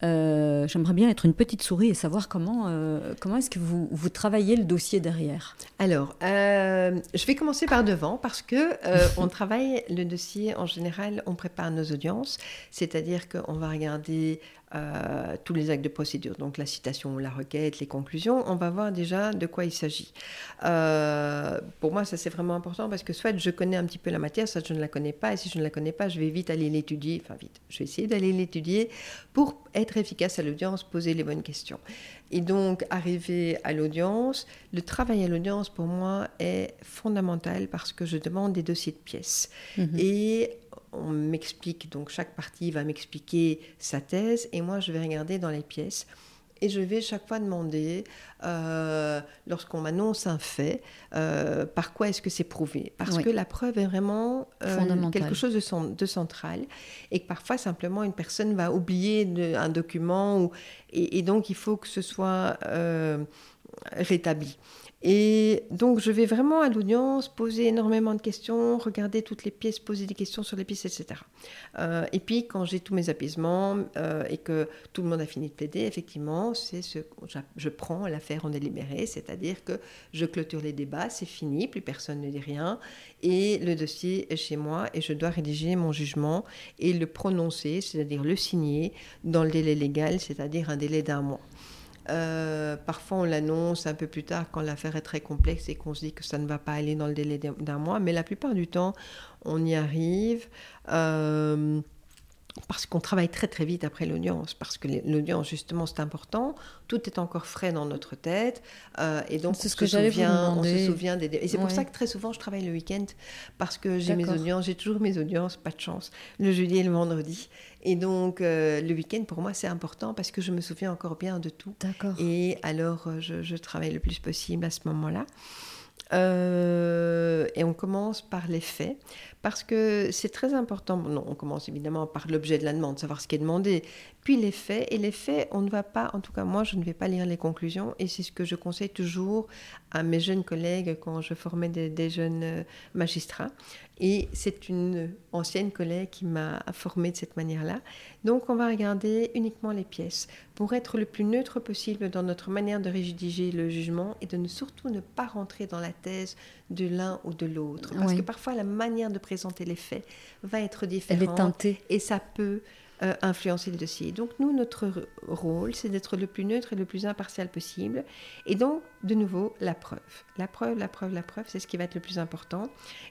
euh, j'aimerais bien être une petite souris et savoir comment, euh, comment est-ce que vous, vous, travaillez le dossier derrière. Alors, euh, je vais commencer par devant parce que on travaille le dossier en général, on prépare nos audiences, c'est-à-dire qu'on va regarder euh, tous les actes de procédure, donc la citation, la requête, les conclusions, on va voir déjà de quoi il s'agit. Euh, pour moi, ça c'est vraiment important parce que soit je connais un petit peu la matière, soit je ne la connais pas, et si je ne la connais pas, je vais vite aller l'étudier, enfin vite, je vais essayer d'aller l'étudier pour être efficace à l'audience, poser les bonnes questions. Et donc, arriver à l'audience, le travail à l'audience pour moi est fondamental parce que je demande des dossiers de pièces. Mhm. Et on m'explique, donc chaque partie va m'expliquer sa thèse, et moi je vais regarder dans les pièces. Et je vais chaque fois demander, euh, lorsqu'on m'annonce un fait, euh, par quoi est-ce que c'est prouvé? Parce que la preuve est vraiment euh, quelque chose de, central et que parfois simplement une personne va oublier un document et, donc il faut que ce soit rétabli. Et donc, je vais vraiment à l'audience poser énormément de questions, regarder toutes les pièces, poser des questions sur les pièces, etc. Euh, et puis, quand j'ai tous mes apaisements euh, et que tout le monde a fini de plaider, effectivement, c'est ce je prends l'affaire en délibéré, c'est-à-dire que je clôture les débats, c'est fini, plus personne ne dit rien, et le dossier est chez moi et je dois rédiger mon jugement et le prononcer, c'est-à-dire le signer dans le délai légal, c'est-à-dire un délai d'un mois. Euh, parfois, on l'annonce un peu plus tard quand l'affaire est très complexe et qu'on se dit que ça ne va pas aller dans le délai d'un mois. Mais la plupart du temps, on y arrive. Euh, parce qu'on travaille très très vite après l'audience, parce que l'audience justement c'est important, tout est encore frais dans notre tête, euh, et donc c'est ce que souvient, on se souvient des... Et c'est pour ça que très souvent je travaille le week-end, parce que j'ai mes audiences, j'ai toujours mes audiences, pas de chance, le jeudi et le vendredi, et donc euh, le week-end pour moi c'est important parce que je me souviens encore bien de tout, et alors euh, je, je, travaille le plus possible à ce moment-là. Euh, et on commence par les faits, parce que c'est très important. Non, on commence évidemment par l'objet de la demande, savoir ce qui est demandé, puis les faits. Et les faits, on ne va pas, en tout cas moi, je ne vais pas lire les conclusions, et c'est ce que je conseille toujours à mes jeunes collègues quand je formais des, jeunes euh, magistrats. Et c'est une ancienne collègue qui m'a formée de cette manière-là. Donc on va regarder uniquement les pièces pour être le plus neutre possible dans notre manière de rédiger le jugement et de ne surtout ne pas rentrer dans la thèse de l'un ou de l'autre. Parce que parfois la manière de présenter les faits va être différente. Elle est teintée. Et ça peut euh, influencer le dossier. Donc nous, notre rôle, c'est d'être le plus neutre et le plus impartial possible. Et donc, de nouveau, la preuve. La preuve, la preuve, la preuve, c'est ce qui va être le plus important.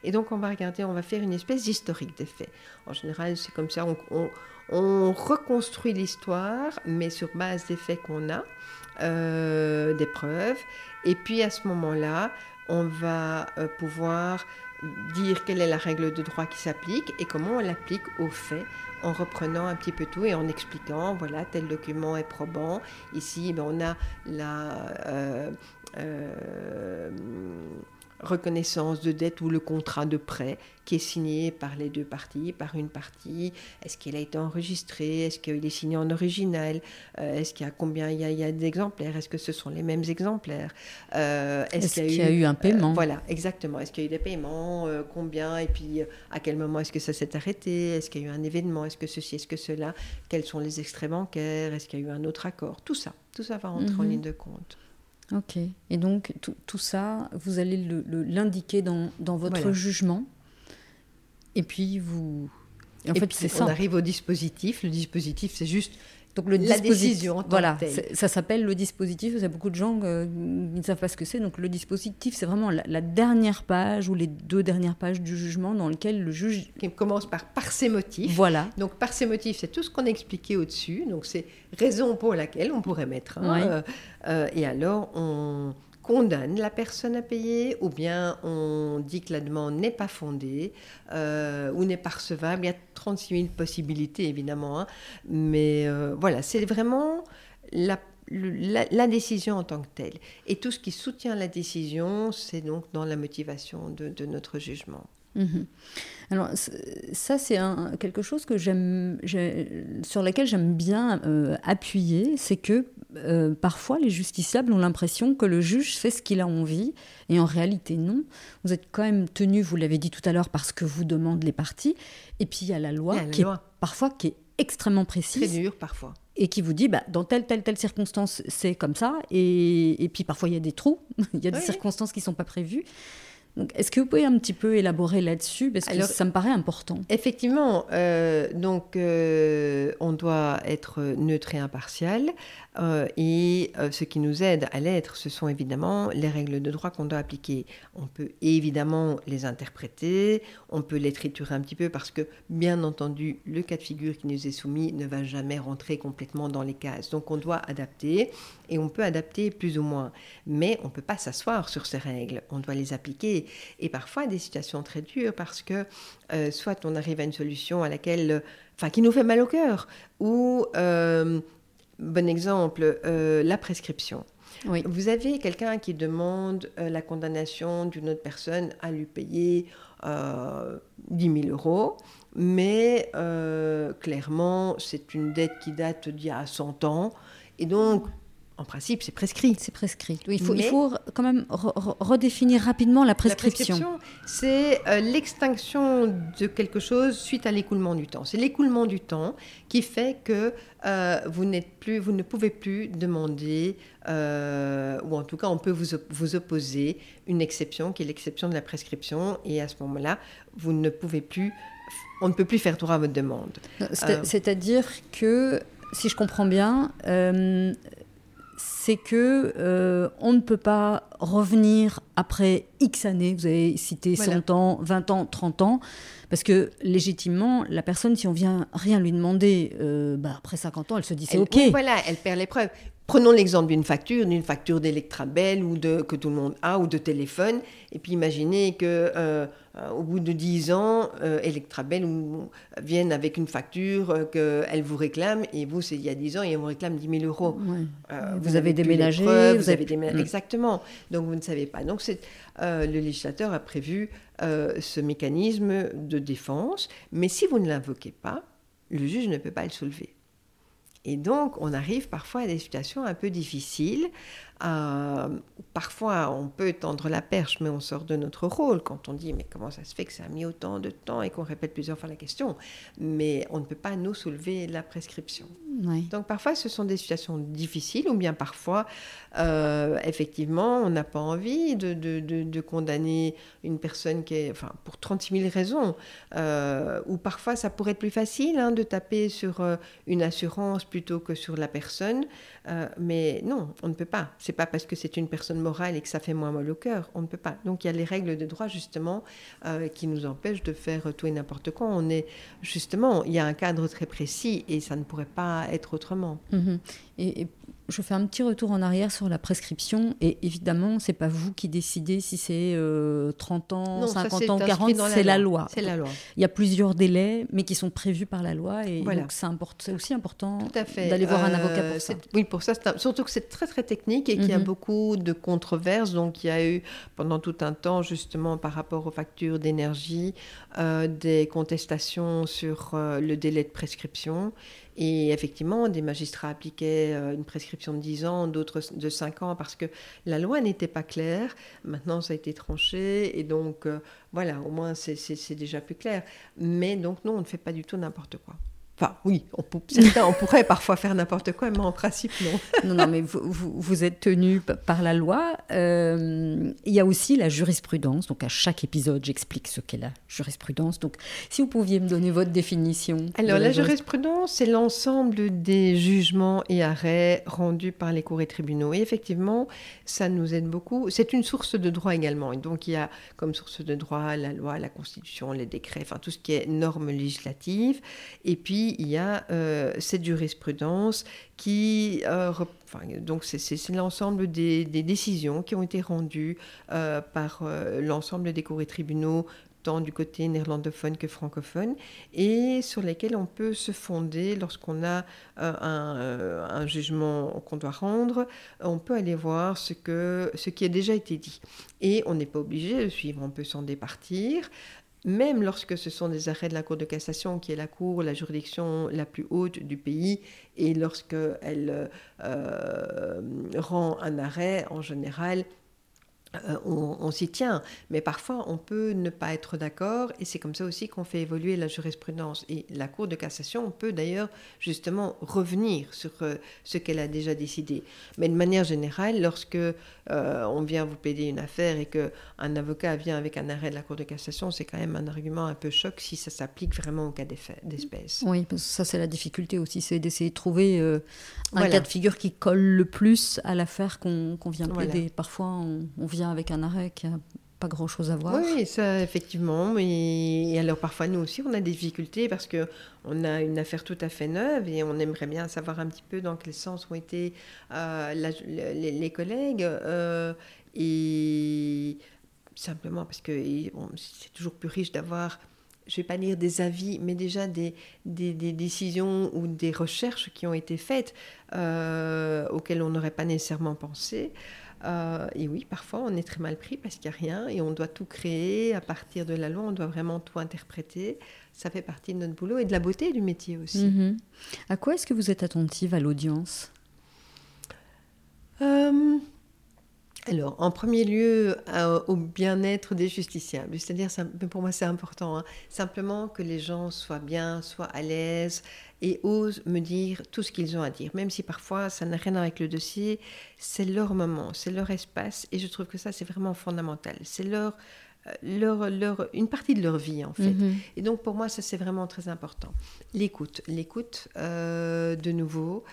Et donc, on va regarder, on va faire une espèce d'historique des faits. En général, c'est comme ça, on, on, reconstruit l'histoire, mais sur base des faits qu'on a, euh, des preuves. Et puis, à ce moment-là, on va euh, pouvoir dire quelle est la règle de droit qui s'applique et comment on l'applique aux faits en reprenant un petit peu tout et en expliquant, voilà, tel document est probant. Ici, ben, on a la... Euh, euh, reconnaissance de dette ou le contrat de prêt qui est signé par les deux parties, par une partie. Est-ce qu'il a été enregistré? Est-ce qu'il est signé en original? Euh, Est-ce qu'il y a combien? Il y a, d'exemplaires Est-ce que ce sont les mêmes exemplaires? Euh, Est-ce, qu'il y, a eu un paiement? euh, Voilà, exactement. Est-ce qu'il y a eu des paiements? Combien? Et puis à quel moment est-ce que ça s'est arrêté? Est-ce qu'il y a eu un événement? Est-ce que ceci Est-ce que cela? Quels sont les extraits bancaires? Est-ce qu'il y a eu un autre accord? Tout ça, tout ça va rentrer en mhm. ligne de compte. Ok. Et donc, tout, ça, vous allez l'indiquer dans, dans, votre jugement. Et puis, vous. en fait, c'est ça. On arrive au dispositif. Le dispositif, c'est juste donc le la décision. Voilà, ça s'appelle le dispositif. Il y a beaucoup de gens euh, qui ne savent pas ce que c'est. Donc le dispositif, c'est vraiment la, dernière page ou les deux dernières pages du jugement dans lequel le juge qui commence par par ses motifs. Voilà. Donc par ses motifs, c'est tout ce qu'on a expliqué au-dessus. Donc c'est raison pour laquelle on pourrait mettre. Hein, euh, euh, et alors on condamne la personne à payer ou bien on dit que la demande n'est pas fondée euh, ou n'est pas recevable. Il y a 36 000 possibilités évidemment, hein. mais euh, voilà, c'est vraiment la, la, décision en tant que telle. Et tout ce qui soutient la décision, c'est donc dans la motivation de, notre jugement. Mhm. Alors ça c'est quelque chose que j'aime, sur lequel j'aime bien euh, appuyer, c'est que euh, parfois les justiciables ont l'impression que le juge fait ce qu'il a envie, et en réalité non. Vous êtes quand même tenu, vous l'avez dit tout à l'heure, parce que vous demandent les parties, et puis il y a la loi qui est parfois qui est extrêmement précise. Très dure parfois. Et qui vous dit, bah, dans telle, telle, telle circonstance, c'est comme ça. Et, et, puis parfois, il y a des trous, il y a des circonstances qui ne sont pas prévues. Est-ce que vous pouvez un petit peu élaborer là-dessus? Parce que ça me paraît important. Effectivement, euh, donc euh, on doit être neutre et impartial. Euh, et ce qui nous aide à l'être, ce sont évidemment les règles de droit qu'on doit appliquer. On peut évidemment les interpréter, on peut les triturer un petit peu parce que, bien entendu, le cas de figure qui nous est soumis ne va jamais rentrer complètement dans les cases. Donc on doit adapter et on peut adapter plus ou moins. Mais on ne peut pas s'asseoir sur ces règles, on doit les appliquer et parfois des situations très dures parce que euh, soit on arrive à une solution à laquelle, enfin, qui nous fait mal au cœur, ou, euh, bon exemple, euh, la prescription. Oui. Vous avez quelqu'un qui demande la condamnation d'une autre personne à lui payer 10 000 euros, mais clairement, c'est une dette qui date d'il y a 100 ans. Et donc, en principe, c'est prescrit. C'est prescrit. Il faut, il faut quand même redéfinir rapidement la prescription. La prescription, c'est euh, l'extinction de quelque chose suite à l'écoulement du temps. C'est l'écoulement du temps qui fait que euh, vous, n'êtes plus, vous ne pouvez plus demander, euh, ou en tout cas, on peut vous, vous opposer une exception qui est l'exception de la prescription. Et à ce moment-là, vous ne pouvez plus, on ne peut plus faire droit à votre demande. C'est-à-dire que, si je comprends bien, c'est que euh, on ne peut pas revenir après X années, vous avez cité 100 ans, 20 ans, 30 ans, parce que légitimement, la personne, si on vient rien lui demander, euh, bah, après 50 ans, elle se dit c'est OK. voilà, elle perd l'épreuve. Prenons l'exemple d'une facture, d'une facture d'Electrabel ou de, que tout le monde a, ou de téléphone. Et puis imaginez que euh, au bout de 10 ans, euh, Electrabel vienne avec une facture euh, qu'elle vous réclame, et vous, c'est il y a 10 ans, et elle vous réclame 10 000 euros. vous, avez déménagé. vous avez déménagé. Mm. Exactement. Donc vous ne savez pas. Donc le législateur a prévu ce mécanisme de défense, mais si vous ne l'invoquez pas, le juge ne peut pas le soulever. Et donc, on arrive parfois à des situations un peu difficiles euh, parfois, on peut tendre la perche, mais on sort de notre rôle quand on dit mais comment ça se fait que ça a mis autant de temps et qu'on répète plusieurs fois la question? Mais on ne peut pas nous soulever la prescription. Donc parfois, ce sont des situations difficiles ou bien parfois, euh, effectivement, on n'a pas envie de, de, condamner une personne qui est, enfin, pour 36 000 raisons. Euh, ou parfois, ça pourrait être plus facile hein, de taper sur une assurance plutôt que sur la personne. mais non, on ne peut pas c'est pas parce que c'est une personne morale et que ça fait moins mal au cœur. On ne peut pas. Donc il y a les règles de droit justement euh, qui nous empêchent de faire tout et n'importe quoi. On est justement, il y a un cadre très précis et ça ne pourrait pas être autrement. Mhm. et, je fais un petit retour en arrière sur la prescription. Et évidemment, c'est pas vous qui décidez si c'est 30 euh, ans, 50 ans, 40, c'est la loi. C'est la loi. Il y a plusieurs délais, mais qui sont prévus par la loi. Et donc, c'est aussi important d'aller voir un avocat pour euh, ça. Oui, pour ça, surtout que c'est très, très technique et qu'il y a mhm. beaucoup de controverses. Donc, il y a eu pendant tout un temps, justement, par rapport aux factures d'énergie, euh, des contestations sur le délai de prescription. Et effectivement, des magistrats appliquaient euh, une prescription de 10 ans, d'autres de 5 ans, parce que la loi n'était pas claire. Maintenant, ça a été tranché, et donc, euh, voilà, au moins, c'est déjà plus clair. Mais donc, non, on ne fait pas du tout n'importe quoi. Enfin, oui, on, on pourrait parfois faire n'importe quoi, mais en principe, non. non, non, mais vous, vous, êtes tenu par la loi. Euh, il y a aussi la jurisprudence. Donc, à chaque épisode, j'explique ce qu'est la jurisprudence. Donc, si vous pouviez me donner votre définition. Alors, la, jurisprudence, c'est l'ensemble des jugements et arrêts rendus par les cours et tribunaux. Et effectivement, ça nous aide beaucoup. C'est une source de droit également. Et donc, il y a comme source de droit la loi, la constitution, les décrets, enfin, tout ce qui est normes législatives. Et puis, il y a euh, cette jurisprudence qui, euh, donc c'est l'ensemble des, décisions qui ont été rendues euh, par l'ensemble des cours et tribunaux tant du côté néerlandophone que francophone, et sur lesquels on peut se fonder lorsqu'on a un, jugement qu'on doit rendre. On peut aller voir ce, ce qui a déjà été dit. Et on n'est pas obligé de suivre, on peut s'en départir même lorsque ce sont des arrêts de la Cour de cassation, qui est la Cour, la juridiction la plus haute du pays, et lorsqu'elle euh, rend un arrêt, en général, euh, on, s'y tient, mais parfois on peut ne pas être d'accord et c'est comme ça aussi qu'on fait évoluer la jurisprudence. Et la Cour de cassation peut d'ailleurs justement revenir sur euh, ce qu'elle a déjà décidé. Mais de manière générale, lorsque euh, on vient vous plaider une affaire et que un avocat vient avec un arrêt de la Cour de cassation, c'est quand même un argument un peu choc si ça s'applique vraiment au cas d'espèce. Oui, parce que ça c'est la difficulté aussi, c'est d'essayer de trouver un cas de figure qui colle le plus à l'affaire qu'on vient plaider. Parfois on, on vient avec un arrêt qui n'a pas grand-chose à voir. Oui, ça, effectivement. Et, alors, parfois, nous aussi, on a des difficultés parce qu'on a une affaire tout à fait neuve et on aimerait bien savoir un petit peu dans quel sens ont été euh, les, collègues. Euh, et simplement parce que c'est toujours plus riche d'avoir je ne vais pas dire des avis, mais déjà des, des, décisions ou des recherches qui ont été faites euh, auxquelles on n'aurait pas nécessairement pensé. Euh, et oui, parfois on est très mal pris parce qu'il n'y a rien et on doit tout créer à partir de la loi, on doit vraiment tout interpréter. Ça fait partie de notre boulot et de la beauté du métier aussi. Mhm. À quoi est-ce que vous êtes attentive à l'audience? Euh, alors, en premier lieu, euh, au bien-être des justiciables. C'est-à-dire, pour moi, c'est important. Hein. Simplement que les gens soient bien, soient à l'aise et osent me dire tout ce qu'ils ont à dire. Même si parfois, ça n'a rien à voir avec le dossier, c'est leur moment, c'est leur espace. Et je trouve que ça, c'est vraiment fondamental. C'est leur, euh, leur, leur, une partie de leur vie, en fait. Mm-hmm. Et donc, pour moi, ça, c'est vraiment très important. L'écoute. L'écoute, euh, de nouveau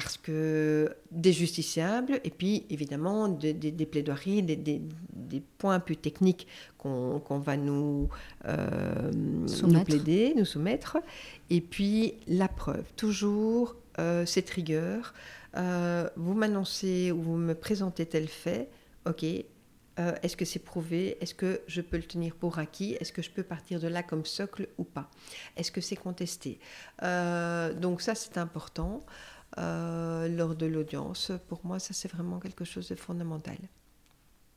parce que des justiciables, et puis évidemment des, plaidoiries, des, points plus techniques qu'on va nous, euh, nous, plaider, nous soumettre, et puis la preuve, toujours euh, cette rigueur. Euh, vous m'annoncez ou vous me présentez tel fait, ok, est-ce que c'est prouvé Est-ce que je peux le tenir pour acquis Est-ce que je peux partir de là comme socle ou pas Est-ce que c'est contesté Donc ça, c'est important. Euh, lors de l'audience. Pour moi, ça c'est vraiment quelque chose de fondamental.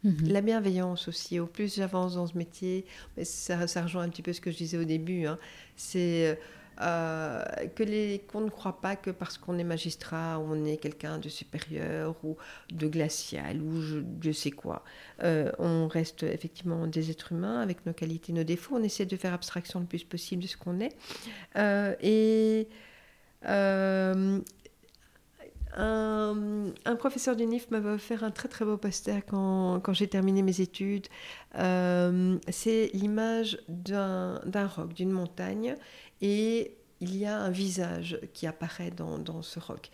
Mhm. La bienveillance aussi, au plus j'avance dans ce métier, mais ça, ça, rejoint un petit peu ce que je disais au début, hein, c'est euh, que les qu'on ne croit pas que parce qu'on est magistrat, on est quelqu'un de supérieur ou de glacial ou je, sais quoi. Euh, on reste effectivement des êtres humains avec nos qualités, nos défauts. On essaie de faire abstraction le plus possible de ce qu'on est. et un, professeur du NIF m'avait offert un très très beau poster quand, quand j'ai terminé mes études. Euh, c'est l'image d'un roc, d'une montagne, et il y a un visage qui apparaît dans, dans, ce roc.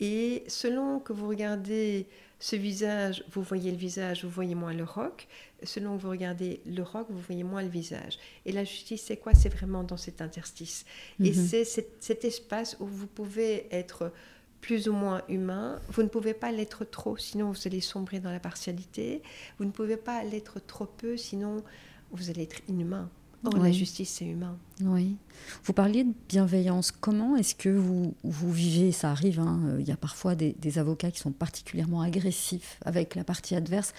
Et selon que vous regardez ce visage, vous voyez le visage, vous voyez moins le roc. Selon que vous regardez le roc, vous voyez moins le visage. Et la justice, c'est quoi? C'est vraiment dans cet interstice. Et mhm. c'est cet espace où vous pouvez être plus ou moins humain. Vous ne pouvez pas l'être trop, sinon vous allez sombrer dans la partialité. Vous ne pouvez pas l'être trop peu, sinon vous allez être inhumain. Or, la justice, c'est humain. Oui. Vous parliez de bienveillance. Comment est-ce que vous, vous vivez? Ça arrive, hein, euh, il y a parfois des, avocats qui sont particulièrement agressifs avec la partie adverse.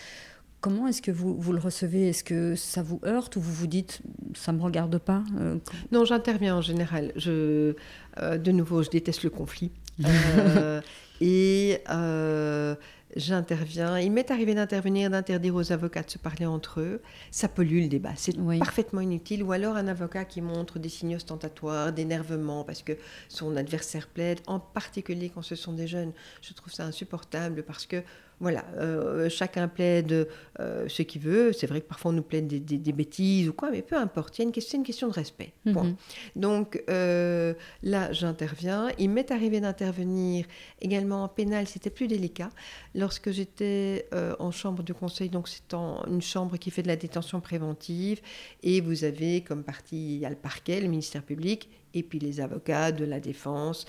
Comment est-ce que vous, vous le recevez? Est-ce que ça vous heurte ou vous vous dites ça ne me regarde pas? Euh, Non, j'interviens en général. Je, euh, de nouveau, je déteste le conflit. Euh, et euh, j'interviens. Il m'est arrivé d'intervenir, d'interdire aux avocats de se parler entre eux. Ça pollue le débat. C'est parfaitement inutile. Ou alors un avocat qui montre des signes ostentatoires, d'énervement parce que son adversaire plaide, en particulier quand ce sont des jeunes. Je trouve ça insupportable parce que voilà, euh, chacun plaide euh, ce qu'il veut. C'est vrai que parfois on nous plaide des, bêtises ou quoi, mais peu importe. A une question, une question de respect. Mhm. Donc euh, là, j'interviens. Il m'est arrivé d'intervenir également en pénal. C'était plus délicat lorsque j'étais en chambre de conseil. Donc c'est une chambre qui fait de la détention préventive et vous avez comme partie il y a le parquet, le ministère public et puis les avocats de la défense.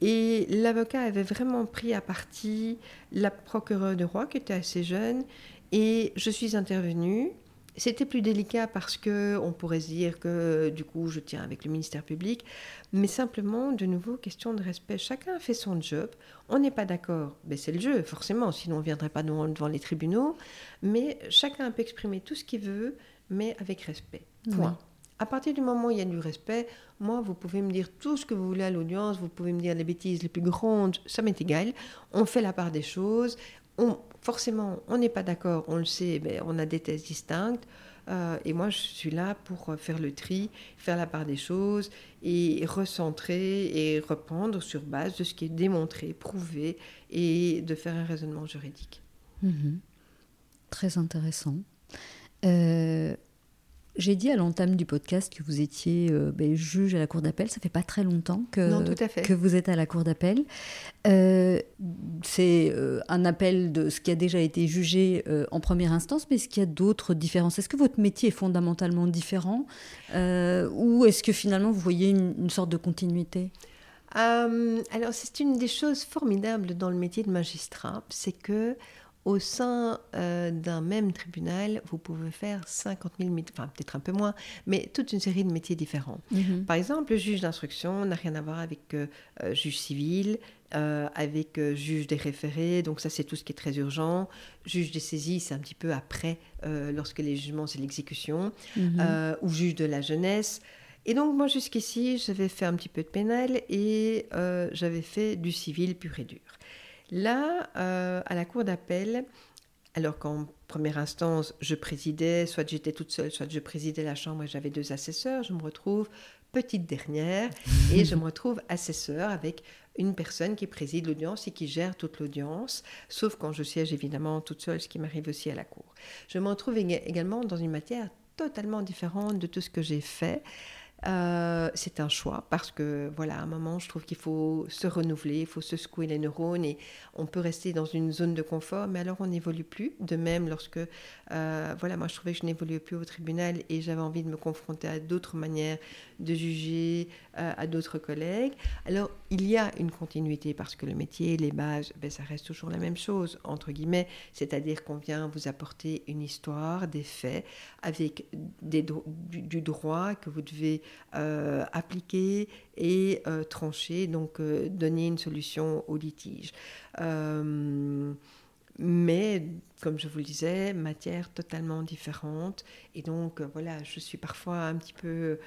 Et l'avocat avait vraiment pris à partie la procureure de roi qui était assez jeune et je suis intervenue C'était plus délicat parce que on pourrait se dire que du coup je tiens avec le ministère public, mais simplement de nouveau question de respect. Chacun fait son job. On n'est pas d'accord, mais c'est le jeu forcément, sinon on ne viendrait pas devant, devant, les tribunaux. Mais chacun peut exprimer tout ce qu'il veut, mais avec respect. Point. À partir du moment où il y a du respect, moi, vous pouvez me dire tout ce que vous voulez à l'audience, vous pouvez me dire les bêtises les plus grandes, ça m'est égal. On fait la part des choses. On, forcément, on n'est pas d'accord, on le sait, mais on a des thèses distinctes. Euh, et moi, je suis là pour faire le tri, faire la part des choses et recentrer et reprendre sur base de ce qui est démontré, prouvé et de faire un raisonnement juridique. Mhm. Très intéressant. Euh, j'ai dit à l'entame du podcast que vous étiez euh, ben, juge à la cour d'appel. Ça fait pas très longtemps que, que vous êtes à la cour d'appel. Euh, c'est euh, un appel de ce qui a déjà été jugé en première instance, mais est-ce qu'il y a d'autres différences? Est-ce que votre métier est fondamentalement différent? Ou est-ce que finalement vous voyez une, sorte de continuité? Alors c'est une des choses formidables dans le métier de magistrat, c'est que au sein euh, d'un même tribunal, vous pouvez faire 50 000 métiers, enfin peut-être un peu moins, mais toute une série de métiers différents. Mhm. Par exemple, le juge d'instruction n'a rien à voir avec euh, euh, juge civil, avec juge des référés, donc ça c'est tout ce qui est très urgent. Juge des saisies, c'est un petit peu après, lorsque les jugements c'est l'exécution, mhm. ou juge de la jeunesse. Et donc moi jusqu'ici, j'avais fait un petit peu de pénal et j'avais fait du civil pur et dur. Là, euh, à la cour d'appel, alors qu'en première instance, je présidais, soit j'étais toute seule, soit je présidais la chambre et j'avais deux assesseurs, je me retrouve petite dernière et je me retrouve assesseur avec une personne qui préside l'audience et qui gère toute l'audience, sauf quand je siège évidemment toute seule, ce qui m'arrive aussi à la cour. Je me retrouve également dans une matière totalement différente de tout ce que j'ai fait. Euh, c'est un choix parce que voilà, à un moment, je trouve qu'il faut se renouveler, il faut se secouer les neurones et on peut rester dans une zone de confort, mais alors on n'évolue plus. De même, lorsque euh, voilà, moi je trouvais que je n'évoluais plus au tribunal et j'avais envie de me confronter à d'autres manières de juger, euh, à d'autres collègues. Alors il y a une continuité parce que le métier, les bases, ben, ça reste toujours la même chose entre guillemets, c'est-à-dire qu'on vient vous apporter une histoire, des faits avec du droit que vous devez euh, appliquer et euh, trancher, donc euh, donner une solution au litige. mais, comme je vous le disais, matière totalement différente. Et donc, voilà, je suis parfois un petit peu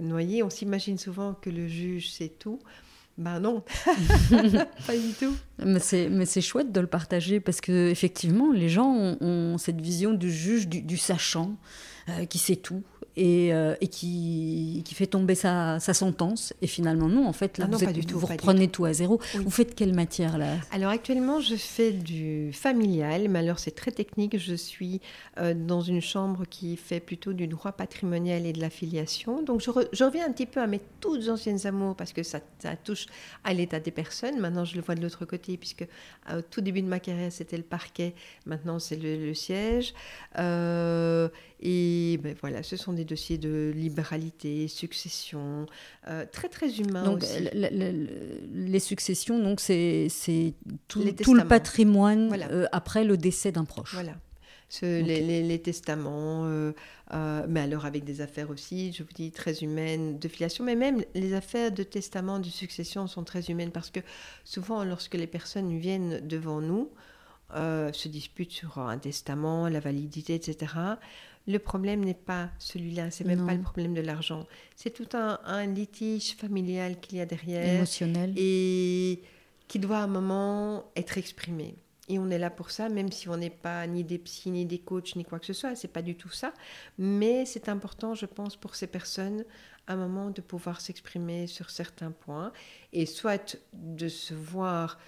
noyée. On s'imagine souvent que le juge sait tout. Ben non, pas du tout. Mais c'est chouette de le partager parce que effectivement, les gens ont, cette vision du juge, du, sachant, qui sait tout. Euh, et, qui, qui, fait tomber sa, sa, sentence. Et finalement, non, en fait, là, ah vous, êtes, tout, vous reprenez tout à zéro. Vous faites quelle matière, là? Alors, actuellement, je fais du familial, mais alors c'est très technique. Je suis euh, dans une chambre qui fait plutôt du droit patrimonial et de la filiation. Donc, je, reviens un petit peu à mes toutes anciennes amours, parce que ça, ça touche à l'état des personnes. Maintenant, je le vois de l'autre côté, puisque euh, au tout début de ma carrière, c'était le parquet. Maintenant, c'est le, le, siège. et ben, voilà, ce sont des dossiers de libéralité, succession, euh, très très humains donc, les successions, donc c'est tout, tout, le patrimoine euh, après le décès d'un proche. Voilà. les, testaments, euh, mais alors avec des affaires aussi, je vous dis, très humaines de filiation, mais même les affaires de testament, de succession sont très humaines parce que souvent, lorsque les personnes viennent devant nous, se disputent sur un testament, la validité, etc le problème n'est pas celui-là, c'est même pas le problème de l'argent. C'est tout un, litige familial qu'il y a derrière. Émotionnel. Et qui doit à un moment être exprimé. Et on est là pour ça, même si on n'est pas ni des psys, ni des coachs, ni quoi que ce soit. C'est pas du tout ça. Mais c'est important, je pense, pour ces personnes, à un moment, de pouvoir s'exprimer sur certains points. Et soit de se voir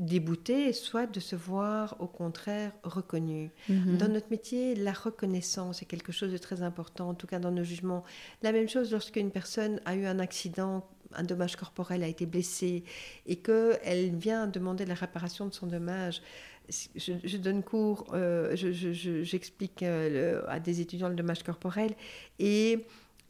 débouté, soit de se voir au contraire reconnu. Mhm. Dans notre métier, la reconnaissance est quelque chose de très important, en tout cas dans nos jugements. La même chose lorsqu'une personne a eu un accident, un dommage corporel, a été blessée et qu'elle vient demander la réparation de son dommage. Je, donne cours, euh, j'explique euh, à des étudiants le dommage corporel et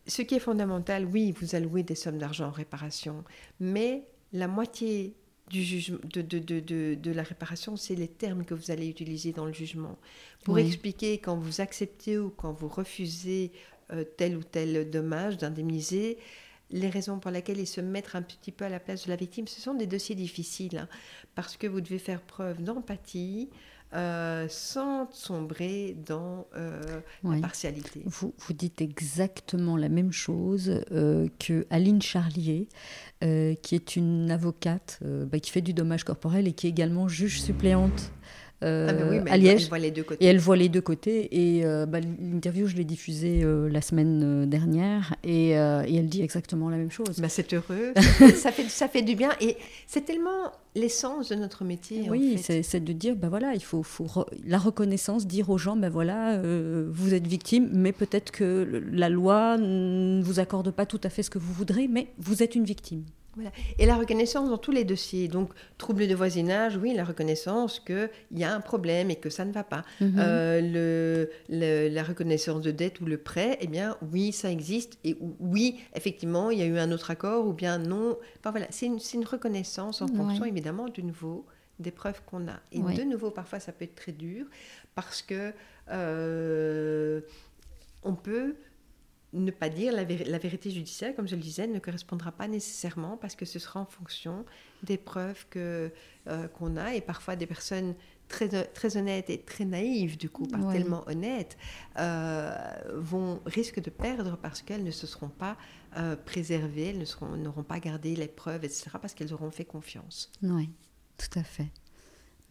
ce qui est fondamental, oui, vous allouez des sommes d'argent en réparation, mais la moitié du jugement, de, de, de, de, la réparation, c'est les termes que vous allez utiliser dans le jugement. Pour expliquer quand vous acceptez ou quand vous refusez euh, tel ou tel dommage d'indemniser, les raisons pour lesquelles ils se mettent un petit peu à la place de la victime, ce sont des dossiers difficiles, hein, parce que vous devez faire preuve d'empathie, euh, sans sombrer dans euh, la partialité. Vous, vous, dites exactement la même chose euh, que Aline Charlier, euh, qui est une avocate bah, qui fait du dommage corporel et qui est également juge suppléante euh, ah ben à Liège. Elle voit les deux côtés. Et elle voit les deux côtés. Et euh, bah, l'interview, je l'ai diffusée euh, la semaine dernière. Et, et, elle dit exactement la même chose. Bah, c'est heureux. ça, fait, ça fait du bien. Et c'est tellement l'essence de notre métier. Oui, c'est de dire, ben voilà, il faut, faut la reconnaissance, dire aux gens, ben voilà, vous êtes victime, mais peut-être que la loi ne vous accorde pas tout à fait ce que vous voudrez, mais vous êtes une victime. Et la reconnaissance dans tous les dossiers. Donc, trouble de voisinage, oui, la reconnaissance qu'il y a un problème et que ça ne va pas. Mhm. Euh, le, la reconnaissance de dette ou le prêt, eh bien, oui, ça existe. Et oui, effectivement, il y a eu un autre accord ou bien non. Enfin, voilà, c'est une, une, reconnaissance en fonction, évidemment, de nouveau des preuves qu'on a. Et de nouveau, parfois, ça peut être très dur parce que euh, on peut ne pas dire la, vérité judiciaire, comme je le disais, ne correspondra pas nécessairement parce que ce sera en fonction des preuves que, euh, qu'on a et parfois des personnes très, très honnêtes et très naïves, du coup, pas tellement honnêtes, euh, vont, risquent de perdre parce qu'elles ne se seront pas euh, préservées, elles ne n'auront pas gardé les preuves, etc., parce qu'elles auront fait confiance. Oui, tout à fait.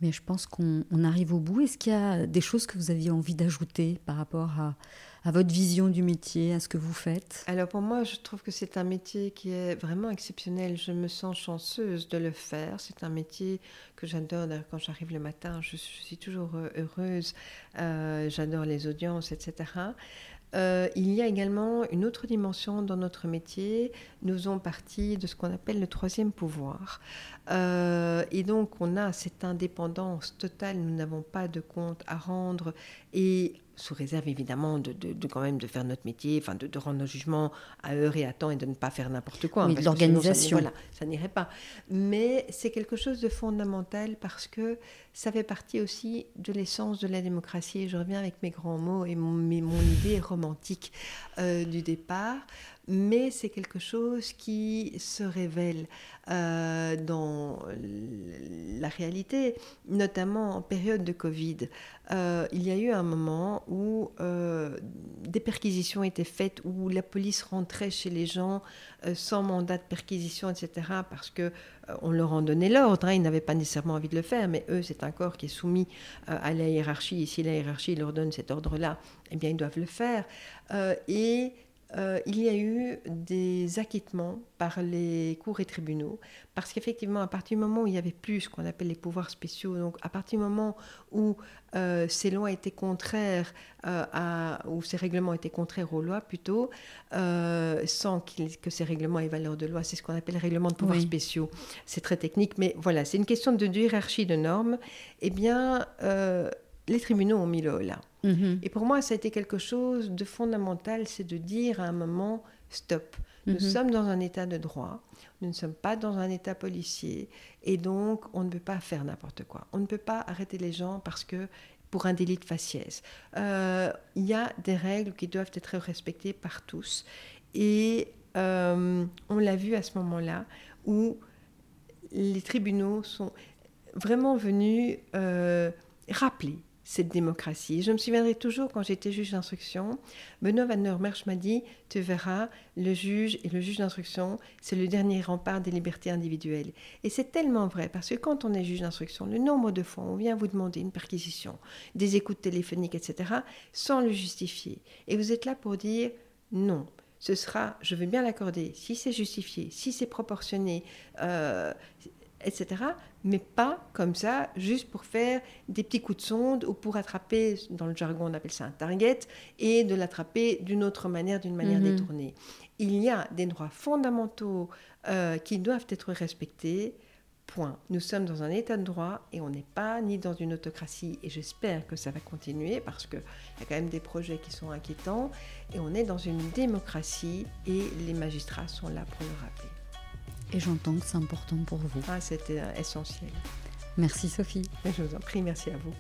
Mais je pense qu'on arrive au bout. Est-ce qu'il y a des choses que vous aviez envie d'ajouter par rapport à à votre vision du métier, à ce que vous faites Alors pour moi, je trouve que c'est un métier qui est vraiment exceptionnel. Je me sens chanceuse de le faire. C'est un métier que j'adore. Quand j'arrive le matin, je, suis toujours euh, heureuse. Euh, j'adore les audiences, etc. Euh, il y a également une autre dimension dans notre métier. Nous faisons partie de ce qu'on appelle le troisième pouvoir. et donc, on a cette indépendance totale. Nous n'avons pas de compte à rendre. Et sous réserve évidemment de, de, quand même de faire notre métier, enfin de, de, rendre nos jugements à heure et à temps et de ne pas faire n'importe quoi. Oui, l'organisation. Voilà, ça n'irait pas. Mais c'est quelque chose de fondamental parce que ça fait partie aussi de l'essence de la démocratie. Je reviens avec mes grands mots et mon, mon idée romantique euh, du départ mais c'est quelque chose qui se révèle euh, dans la réalité, notamment en période de Covid. Euh, il y a eu un moment où euh, des perquisitions étaient faites, où la police rentrait chez les gens sans mandat de perquisition, etc., parce que on leur en donnait l'ordre. Hein, ils n'avaient pas nécessairement envie de le faire, mais eux, c'est un corps qui est soumis à la hiérarchie. Et si la hiérarchie leur donne cet ordre-là, eh bien, ils doivent le faire. et euh, il y a eu des acquittements par les cours et tribunaux, parce qu'effectivement, à partir du moment où il y avait plus ce qu'on appelle les pouvoirs spéciaux, donc à partir du moment où euh, ces lois étaient contraires euh, à, ou ces règlements étaient contraires aux lois plutôt, sans que ces règlements aient valeur de loi, c'est ce qu'on appelle les règlements de pouvoirs spéciaux. C'est très technique, mais voilà, c'est une question de hiérarchie de normes. Eh bien, les tribunaux ont mis le là. Mhm. Et pour moi, ça a été quelque chose de fondamental, c'est de dire à un moment, stop, nous mhm. sommes dans un état de droit, nous ne sommes pas dans un état policier, et donc on ne peut pas faire n'importe quoi. On ne peut pas arrêter les gens parce que pour un délit de faciès. Euh, il y a des règles qui doivent être respectées par tous. Et euh, on l'a vu à ce moment-là où les tribunaux sont vraiment venus euh, rappeler cette démocratie. Je me souviendrai toujours quand j'étais juge d'instruction, Benoît Van Merch m'a dit Tu verras, le juge et le juge d'instruction, c'est le dernier rempart des libertés individuelles. Et c'est tellement vrai, parce que quand on est juge d'instruction, le nombre de fois on vient vous demander une perquisition, des écoutes téléphoniques, etc., sans le justifier. Et vous êtes là pour dire Non, ce sera, je veux bien l'accorder, si c'est justifié, si c'est proportionné, euh, etc. Mais pas comme ça, juste pour faire des petits coups de sonde ou pour attraper, dans le jargon on appelle ça un target, et de l'attraper d'une autre manière, d'une manière mhm. détournée. Il y a des droits fondamentaux euh, qui doivent être respectés. Point. Nous sommes dans un état de droit et on n'est pas ni dans une autocratie et j'espère que ça va continuer parce qu'il y a quand même des projets qui sont inquiétants et on est dans une démocratie et les magistrats sont là pour le rappeler. Et j'entends que c'est important pour vous. Ah, c'était essentiel. Merci Sophie. je vous en prie, merci à vous.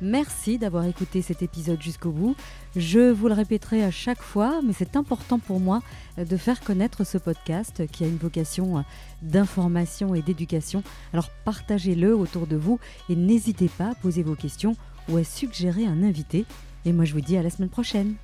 Merci d'avoir écouté cet épisode jusqu'au bout. Je vous le répéterai à chaque fois, mais c'est important pour moi de faire connaître ce podcast qui a une vocation d'information et d'éducation. Alors partagez-le autour de vous et n'hésitez pas à poser vos questions ou à suggérer un invité. Et moi je vous dis à la semaine prochaine.